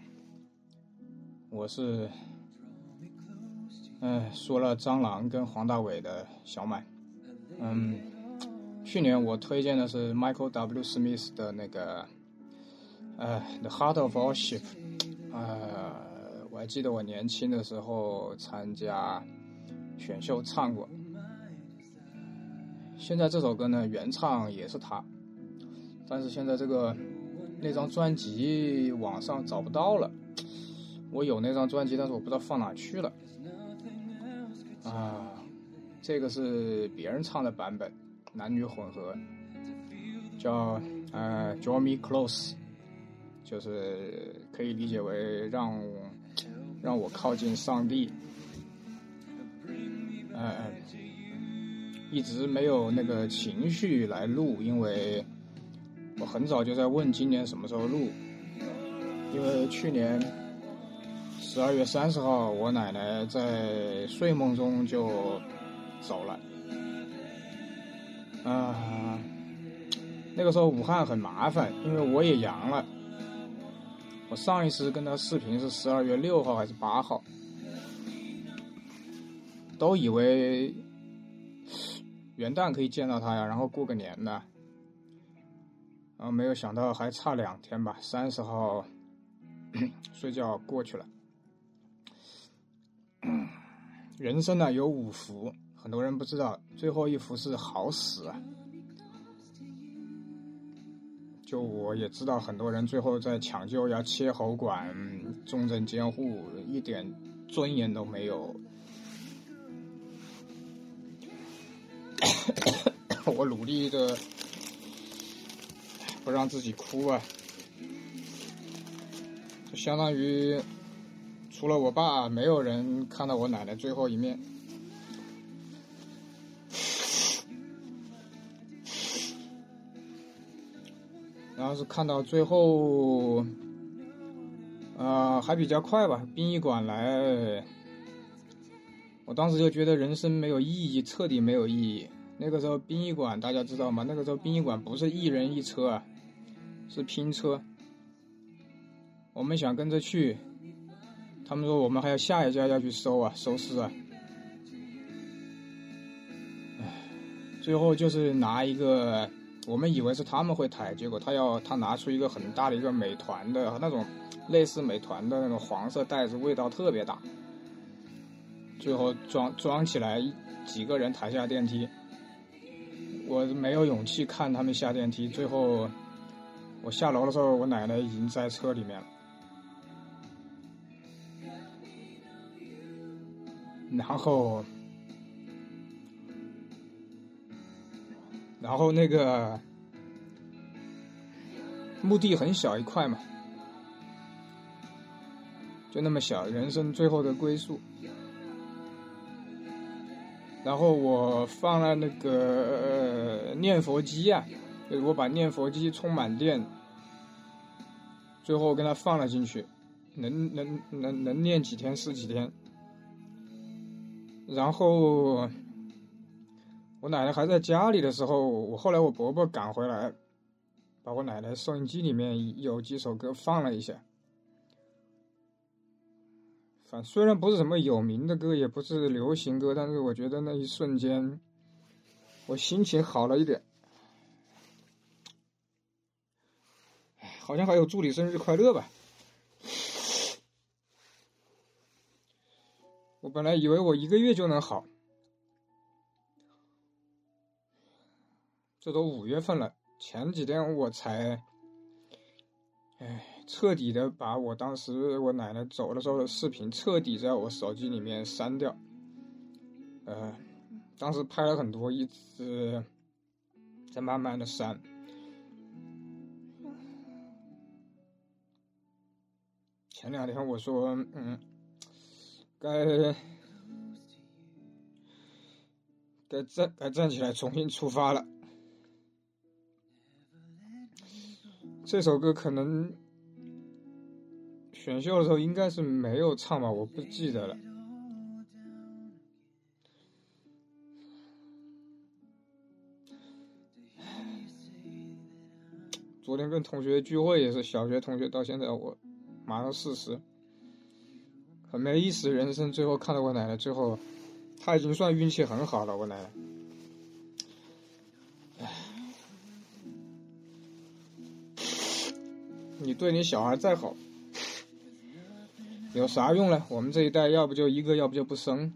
N: 我是，哎、说了蟑螂跟黄大炜的小满。嗯，去年我推荐的是 Michael W. Smith 的那个，呃，《The Heart of All Sheep》。呃，我还记得我年轻的时候参加选秀唱过。现在这首歌呢，原唱也是他，但是现在这个那张专辑网上找不到了。我有那张专辑，但是我不知道放哪去了。啊，这个是别人唱的版本，男女混合，叫呃《Draw Me Close》，就是可以理解为让让我靠近上帝。呃，一直没有那个情绪来录，因为我很早就在问今年什么时候录，因为去年十二月三十号，我奶奶在睡梦中就走了。啊、那个时候武汉很麻烦，因为我也阳了。我上一次跟她视频是十二月六号还是八号，都以为元旦可以见到她呀，然后过个年的。然后没有想到还差两天吧，三十号睡觉过去了。人生呢有五福，很多人不知道，最后一福是好死啊。就我也知道，很多人最后在抢救呀、切喉管、重症监护，一点尊严都没有。我努力的不让自己哭啊，就相当于除了我爸，没有人看到我奶奶最后一面。然后是看到最后，呃，还比较快吧，殡仪馆来，我当时就觉得人生没有意义，彻底没有意义。那个时候殡仪馆大家知道吗？那个时候殡仪馆不是一人一车啊，是拼车。我们想跟着去，他们说我们还有下一家要去收啊，收尸啊。唉，最后就是拿一个，我们以为是他们会抬，结果他要他拿出一个很大的一个美团的那种类似美团的那种黄色袋子，味道特别大。最后装装起来，几个人抬下电梯。我没有勇气看他们下电梯，最后我下楼的时候，我奶奶已经在车里面了。然后，然后那个墓地很小一块嘛，就那么小，人生最后的归宿。然后我放了那个、念佛机啊，我把念佛机充满电，最后跟它放了进去，能能能能念几天是几天。然后我奶奶还在家里的时候，我后来我伯伯赶回来，把我奶奶收音机里面有几首歌放了一下。反虽然不是什么有名的歌，也不是流行歌，但是我觉得那一瞬间，我心情好了一点。好像还有祝你生日快乐吧。我本来以为我一个月就能好，这都五月份了，前几天我才，哎，彻底的把我当时我奶奶走的时候的视频彻底在我手机里面删掉。呃，当时拍了很多，一直在慢慢的删。前两天我说，嗯。该该站该站起来重新出发了。这首歌可能选秀的时候应该是没有唱吧，我不记得了。昨天跟同学聚会也是，小学同学到现在我马上四十。很没意思，人生最后看到我奶奶，最后，她已经算运气很好了。我奶奶，唉，你对你小孩再好，有啥用呢？我们这一代要不就一个，要不就不生。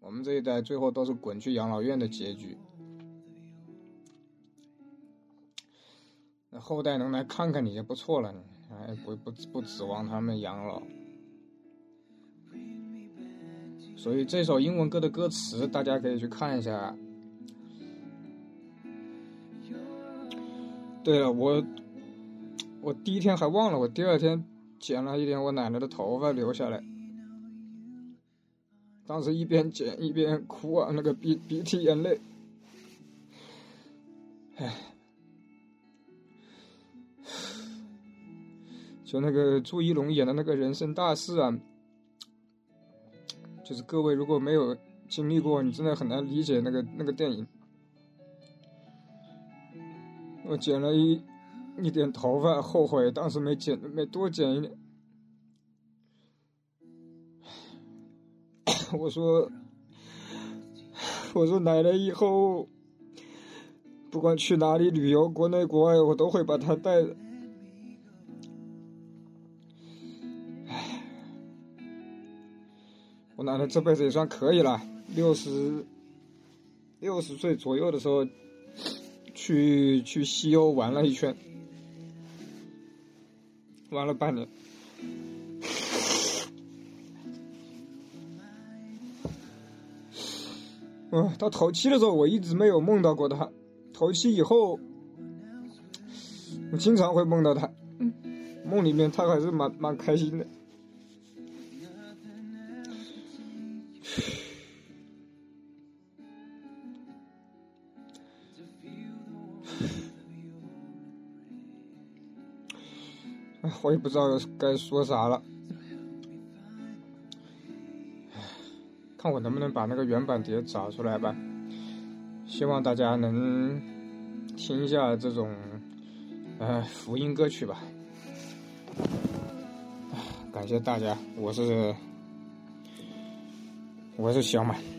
N: 我们这一代最后都是滚去养老院的结局。那后代能来看看你就不错了，哎，不不不指望他们养老。所以这首英文歌的歌词，大家可以去看一下。对了，我我第一天还忘了，我第二天剪了一点我奶奶的头发留下来。当时一边剪一边哭啊，那个鼻鼻涕眼泪。唉，就那个朱一龙演的那个人生大事啊。就是各位如果没有经历过，你真的很难理解那个那个电影。我剪了一一点头发，后悔当时没剪，没多剪一点。我说，我说奶奶以后不管去哪里旅游，国内国外，我都会把她带着。我奶奶这辈子也算可以了，六十六十岁左右的时候，去去西欧玩了一圈，玩了半年。嗯，到头七的时候，我一直没有梦到过他。头七以后，我经常会梦到他，梦里面他还是蛮蛮开心的。我也不知道该说啥了，看我能不能把那个原版碟找出来吧。希望大家能听一下这种呃福音歌曲吧。感谢大家，我是我是小满。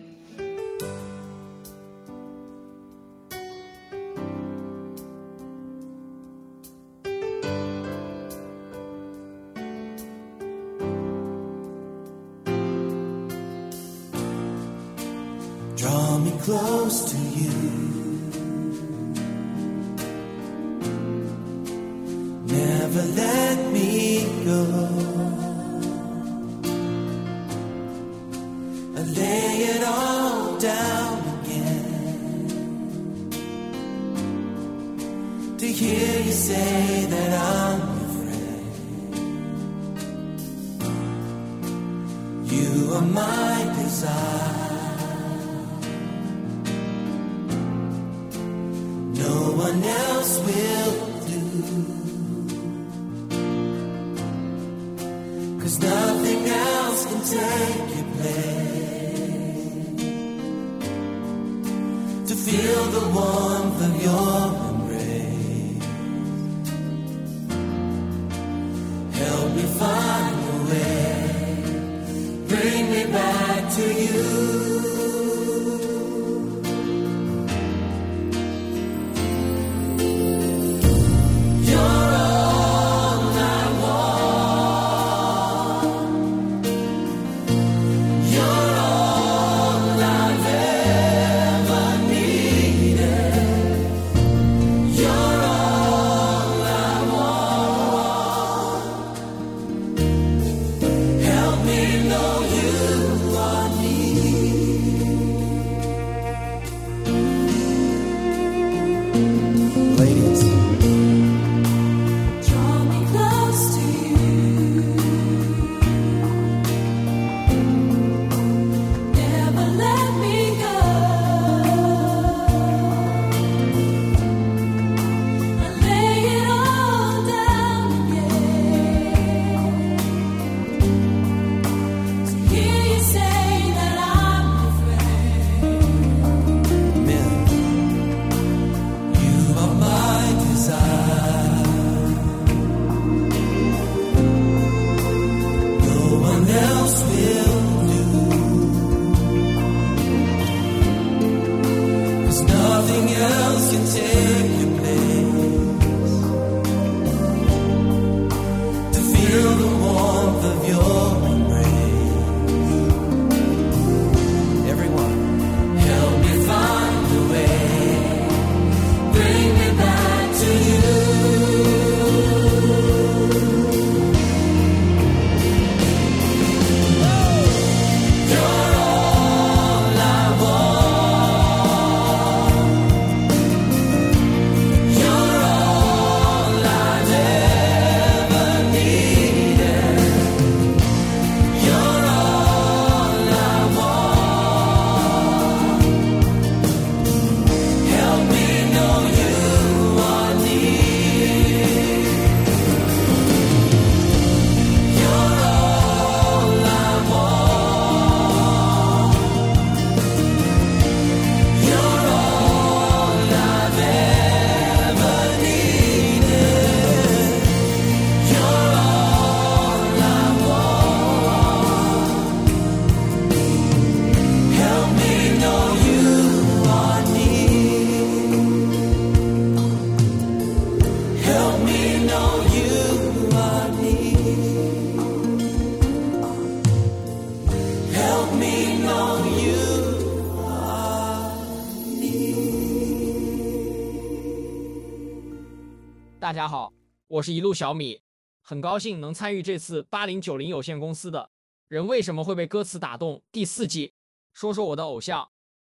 O: 我是一路小米，很高兴能参与这次八零九零有限公司的人为什么会被歌词打动第四季，说说我的偶像。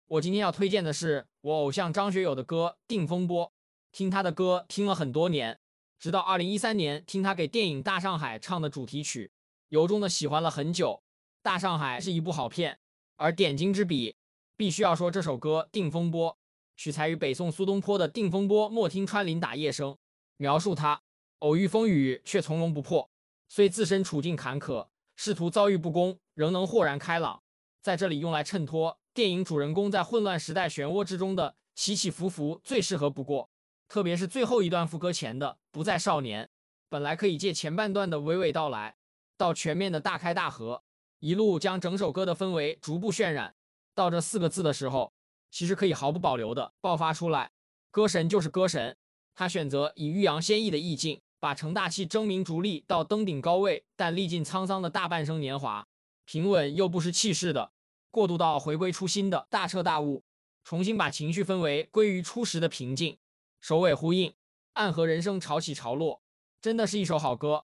O: 我今天要推荐的是我偶像张学友的歌《定风波》，听他的歌听了很多年，直到二零一三年听他给电影《大上海》唱的主题曲，由衷的喜欢了很久。《大上海》是一部好片，而点睛之笔必须要说这首歌《定风波》，取材于北宋苏东坡的《定风波，莫听穿林打叶声》。描述他偶遇风雨却从容不迫，虽自身处境坎坷，仕途遭遇不公，仍能豁然开朗。在这里用来衬托电影主人公在混乱时代漩涡之中的起起伏伏，最适合不过。特别是最后一段副歌前的“不再少年”，本来可以借前半段的娓娓道来，到全面的大开大合，一路将整首歌的氛围逐步渲染。到这四个字的时候，其实可以毫不保留的爆发出来。歌神就是歌神。他选择以欲扬先抑的意境，把成大器争名逐利到登顶高位，但历尽沧桑的大半生年华，平稳又不失气势的过渡到回归初心的大彻大悟，重新把情绪氛围归于初时的平静，首尾呼应，暗合人生潮起潮落，真的是一首好歌。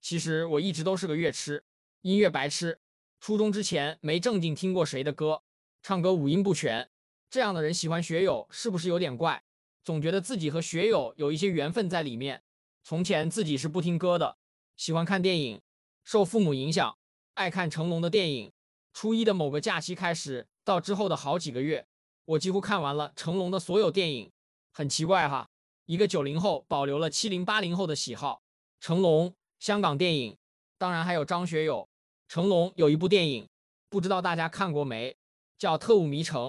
O: 其实我一直都是个乐痴，音乐白痴，初中之前没正经听过谁的歌，唱歌五音不全，这样的人喜欢学友是不是有点怪？总觉得自己和学友有一些缘分在里面。从前自己是不听歌的，喜欢看电影，受父母影响，爱看成龙的电影。初一的某个假期开始，到之后的好几个月，我几乎看完了成龙的所有电影。很奇怪哈，一个九零后保留了七零八零后的喜好。成龙、香港电影，当然还有张学友。成龙有一部电影，不知道大家看过没，叫《特务迷城》。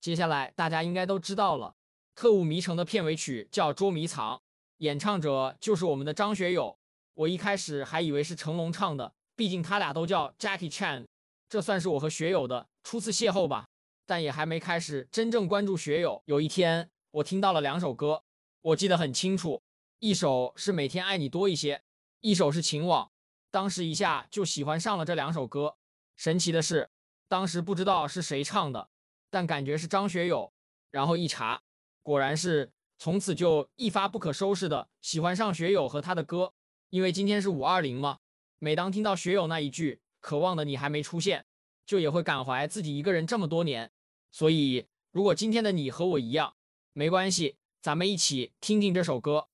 O: 接下来大家应该都知道了，《特务迷城》的片尾曲叫《捉迷藏》，演唱者就是我们的张学友。我一开始还以为是成龙唱的，毕竟他俩都叫 Jackie Chan。这算是我和学友的初次邂逅吧，但也还没开始真正关注学友。有一天，我听到了两首歌，我记得很清楚，一首是《每天爱你多一些》，一首是《情网》。当时一下就喜欢上了这两首歌。神奇的是，当时不知道是谁唱的，但感觉是张学友。然后一查，果然是，从此就一发不可收拾的喜欢上学友和他的歌。因为今天是五二零嘛，每当听到学友那一句。渴望的你还没出现，就也会感怀自己一个人这么多年。所以，如果今天的你和我一样，没关系，咱们一起听听这首歌。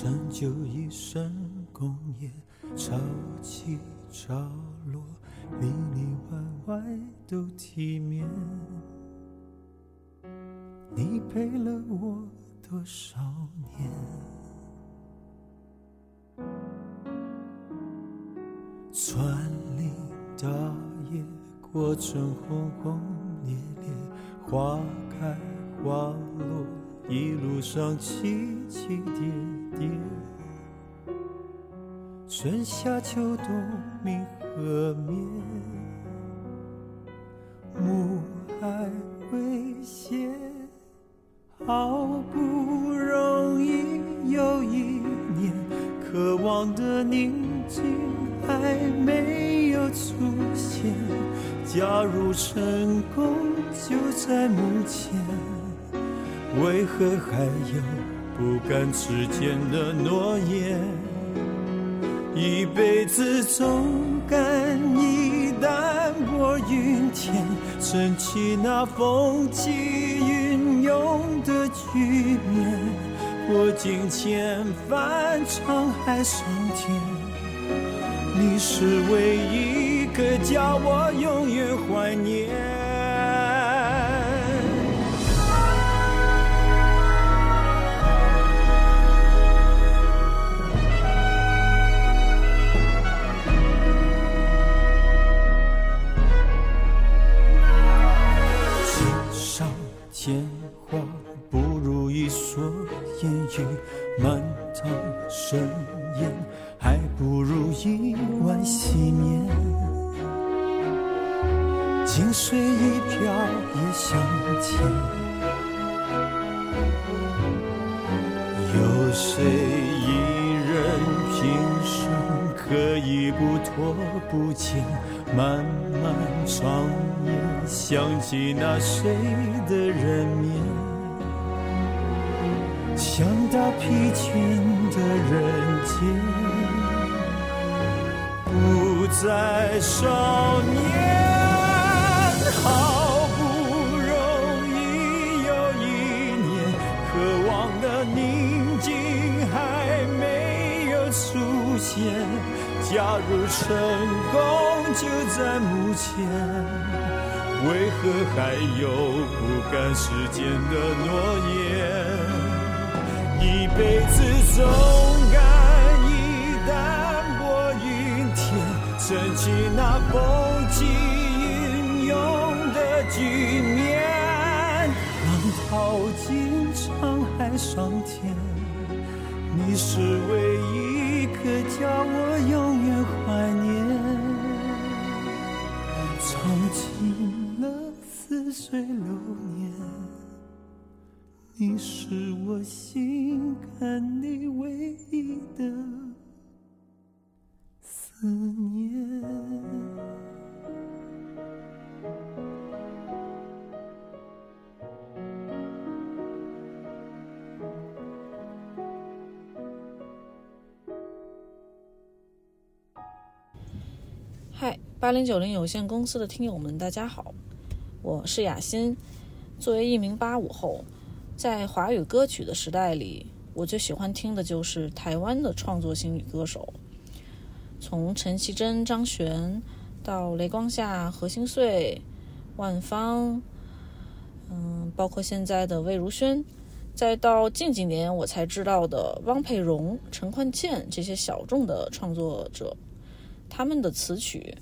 C: 成就一身功业。潮起潮落，里里外外都体面。你陪了我多少年？穿林打叶，过程轰轰烈烈，花开花落，一路上起起跌跌。春夏秋冬明和灭，暮霭微歇，好不容易有一年，渴望的宁静还没有出现。假如成功就在目前，为何还有不敢实践的诺言？一辈子总感以淡泊云天，撑起那风起云涌的局面。破镜千帆，沧海桑田，你是唯一一个叫我永远怀念。起那谁的人面，想到疲倦的人间，不再少年。好不容易有一年，渴望的宁静还没有出现。假如成功就在目前。为何还有不敢实践的诺言？一辈子总敢以淡泊云天，撑起那风起云涌的局面。浪淘尽沧海桑田，你是唯一一个叫我永远怀念。曾经。似水流年，你是我心坎里唯一的思念。
P: 嗨，八零九零有限公司的听友们，大家好。我是雅欣，作为一名八五后，在华语歌曲的时代里，我最喜欢听的就是台湾的创作型女歌手。从陈绮贞、张悬到雷光夏、何心碎、万芳、嗯，包括现在的魏如萱，再到近几年我才知道的汪佩蓉、陈宽茜这些小众的创作者，他们的词曲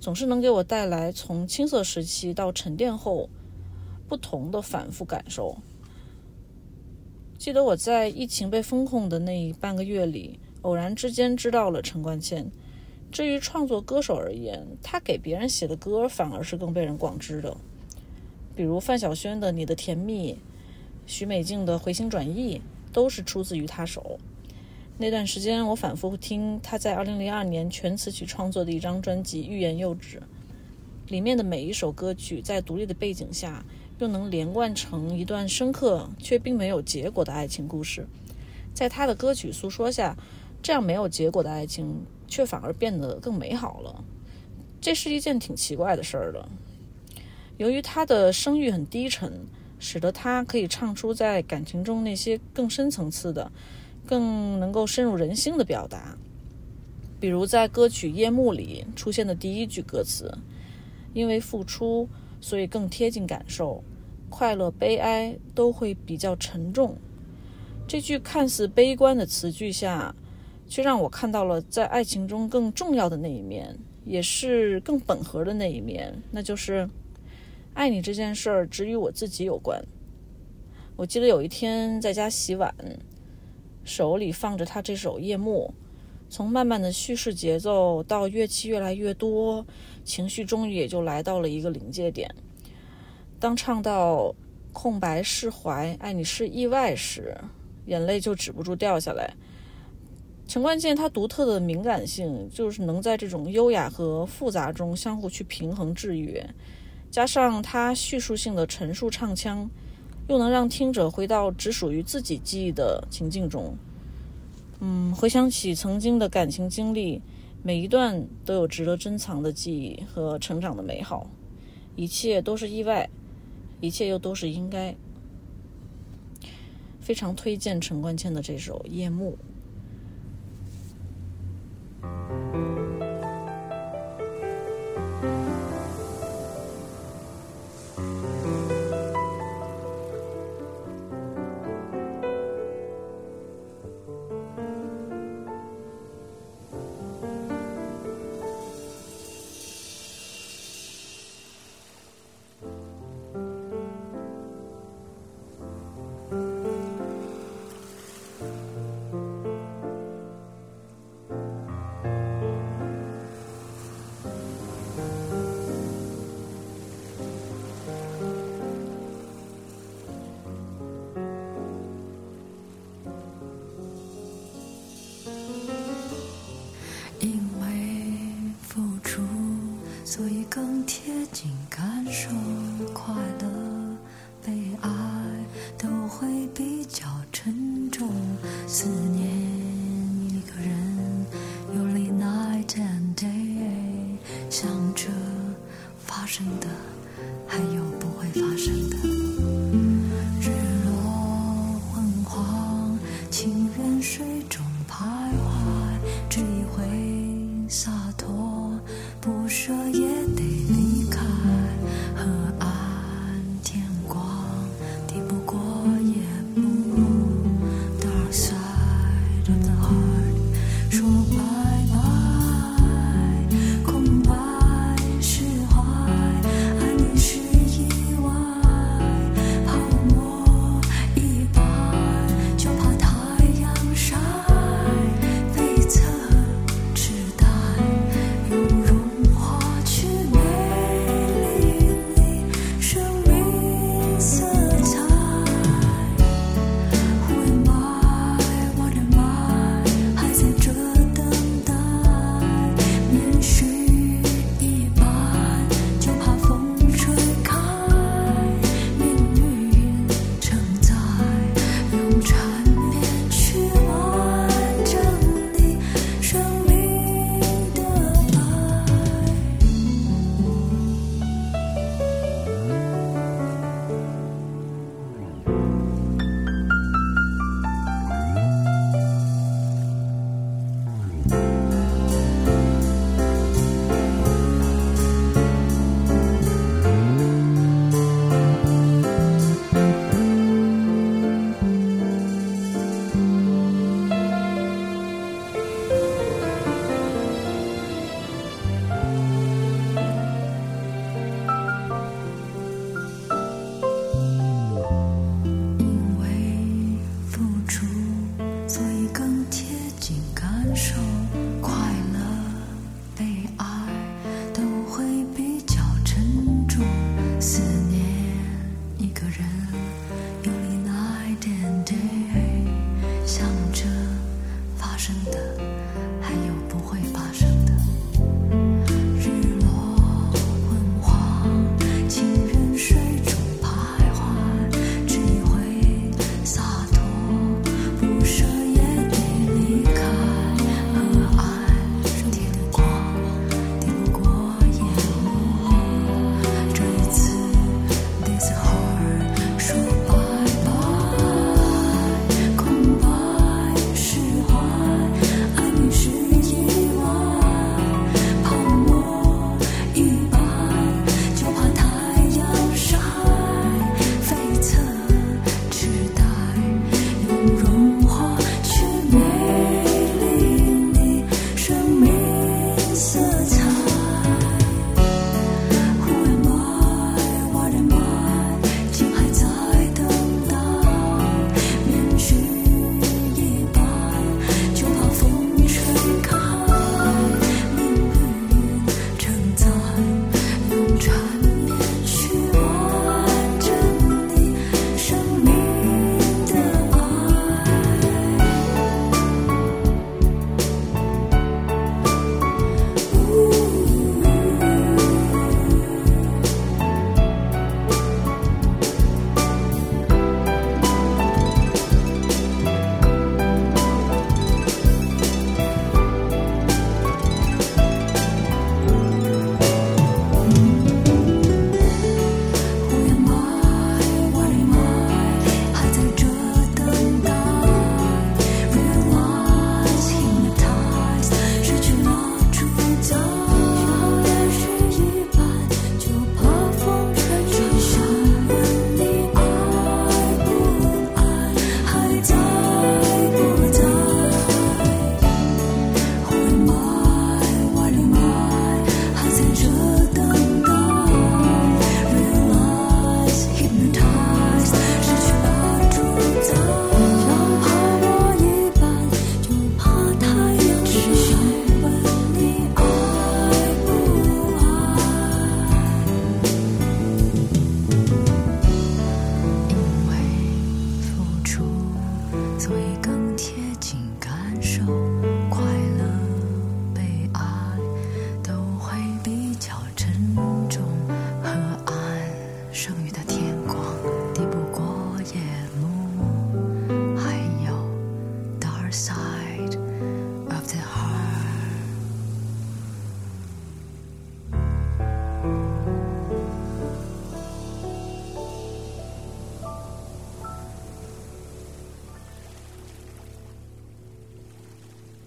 P: 总是能给我带来从青涩时期到沉淀后不同的反复感受。记得我在疫情被封控的那半个月里，偶然之间知道了陈冠茜。至于创作歌手而言，他给别人写的歌反而是更被人广知的，比如范晓萱的《你的甜蜜》，许美静的《回心转意》，都是出自于他手。那段时间，我反复听他在2002年全词曲创作的一张专辑《欲言又止》，里面的每一首歌曲在独立的背景下，又能连贯成一段深刻却并没有结果的爱情故事。在他的歌曲诉说下，这样没有结果的爱情却反而变得更美好了。这是一件挺奇怪的事儿的。由于他的声域很低沉，使得他可以唱出在感情中那些更深层次的、更能够深入人心的表达。比如在歌曲《夜幕》里出现的第一句歌词：“因为付出，所以更贴近感受，快乐、悲哀都会比较沉重。”这句看似悲观的词句下，却让我看到了在爱情中更重要的那一面，也是更本核的那一面，那就是爱你这件事儿只与我自己有关。我记得有一天在家洗碗，手里放着他这首《夜幕》，从慢慢的叙事节奏到乐器越来越多，情绪终于也就来到了一个临界点。当唱到“空白释怀，爱你是意外”时，眼泪就止不住掉下来。陈冠健他独特的敏感性，就是能在这种优雅和复杂中相互去平衡制约，加上他叙述性的陈述唱腔，又能让听者回到只属于自己记忆的情境中。嗯，回想起曾经的感情经历，每一段都有值得珍藏的记忆和成长的美好，一切都是意外，一切又都是应该。非常推荐陈冠茜的这首《夜幕》。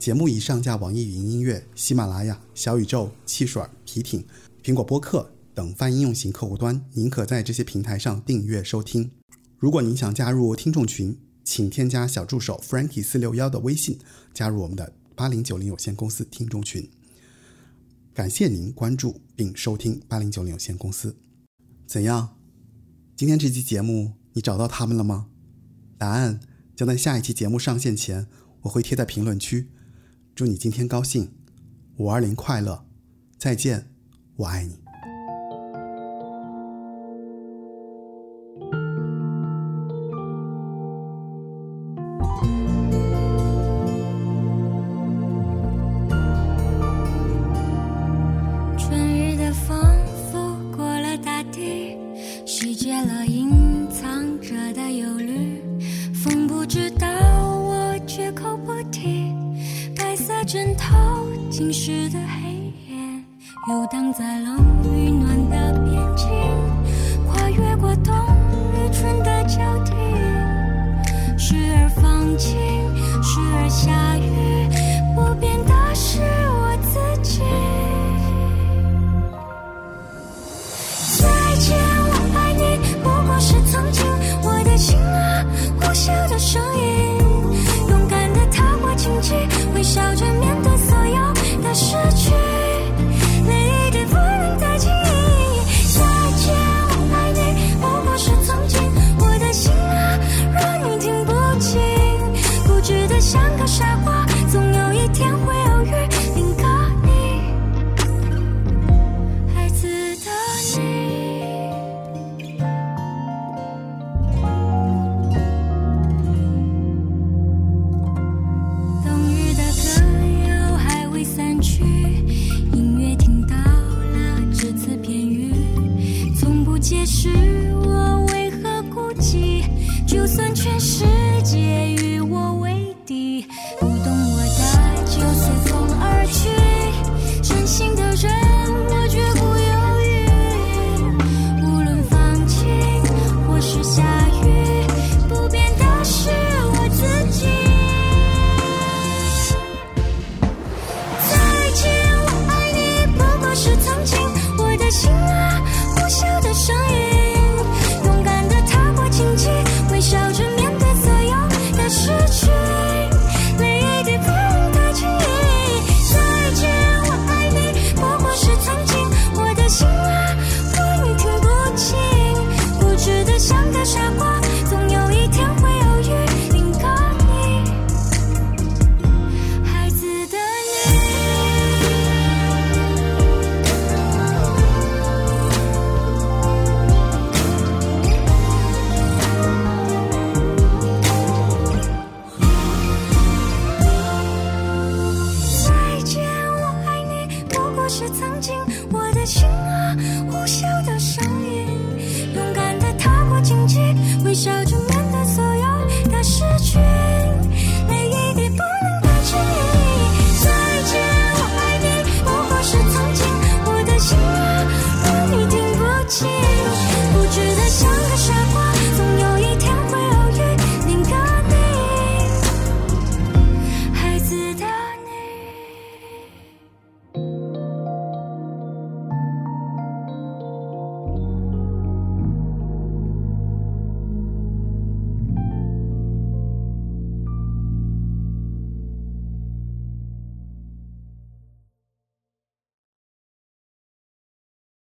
Q: 节目已上架网易云音乐、喜马拉雅、小宇宙、汽水、皮艇、苹果播客等泛应用型客户端，您可在这些平台上订阅收听。如果您想加入听众群，请添加小助手 Frankie 四六幺的微信，加入我们的八零九零有限公司听众群。感谢您关注并收听八零九零有限公司。怎样？今天这期节目你找到他们了吗？答案将在下一期节目上线前，我会贴在评论区。祝你今天高兴，五二零快乐，再见，我爱你。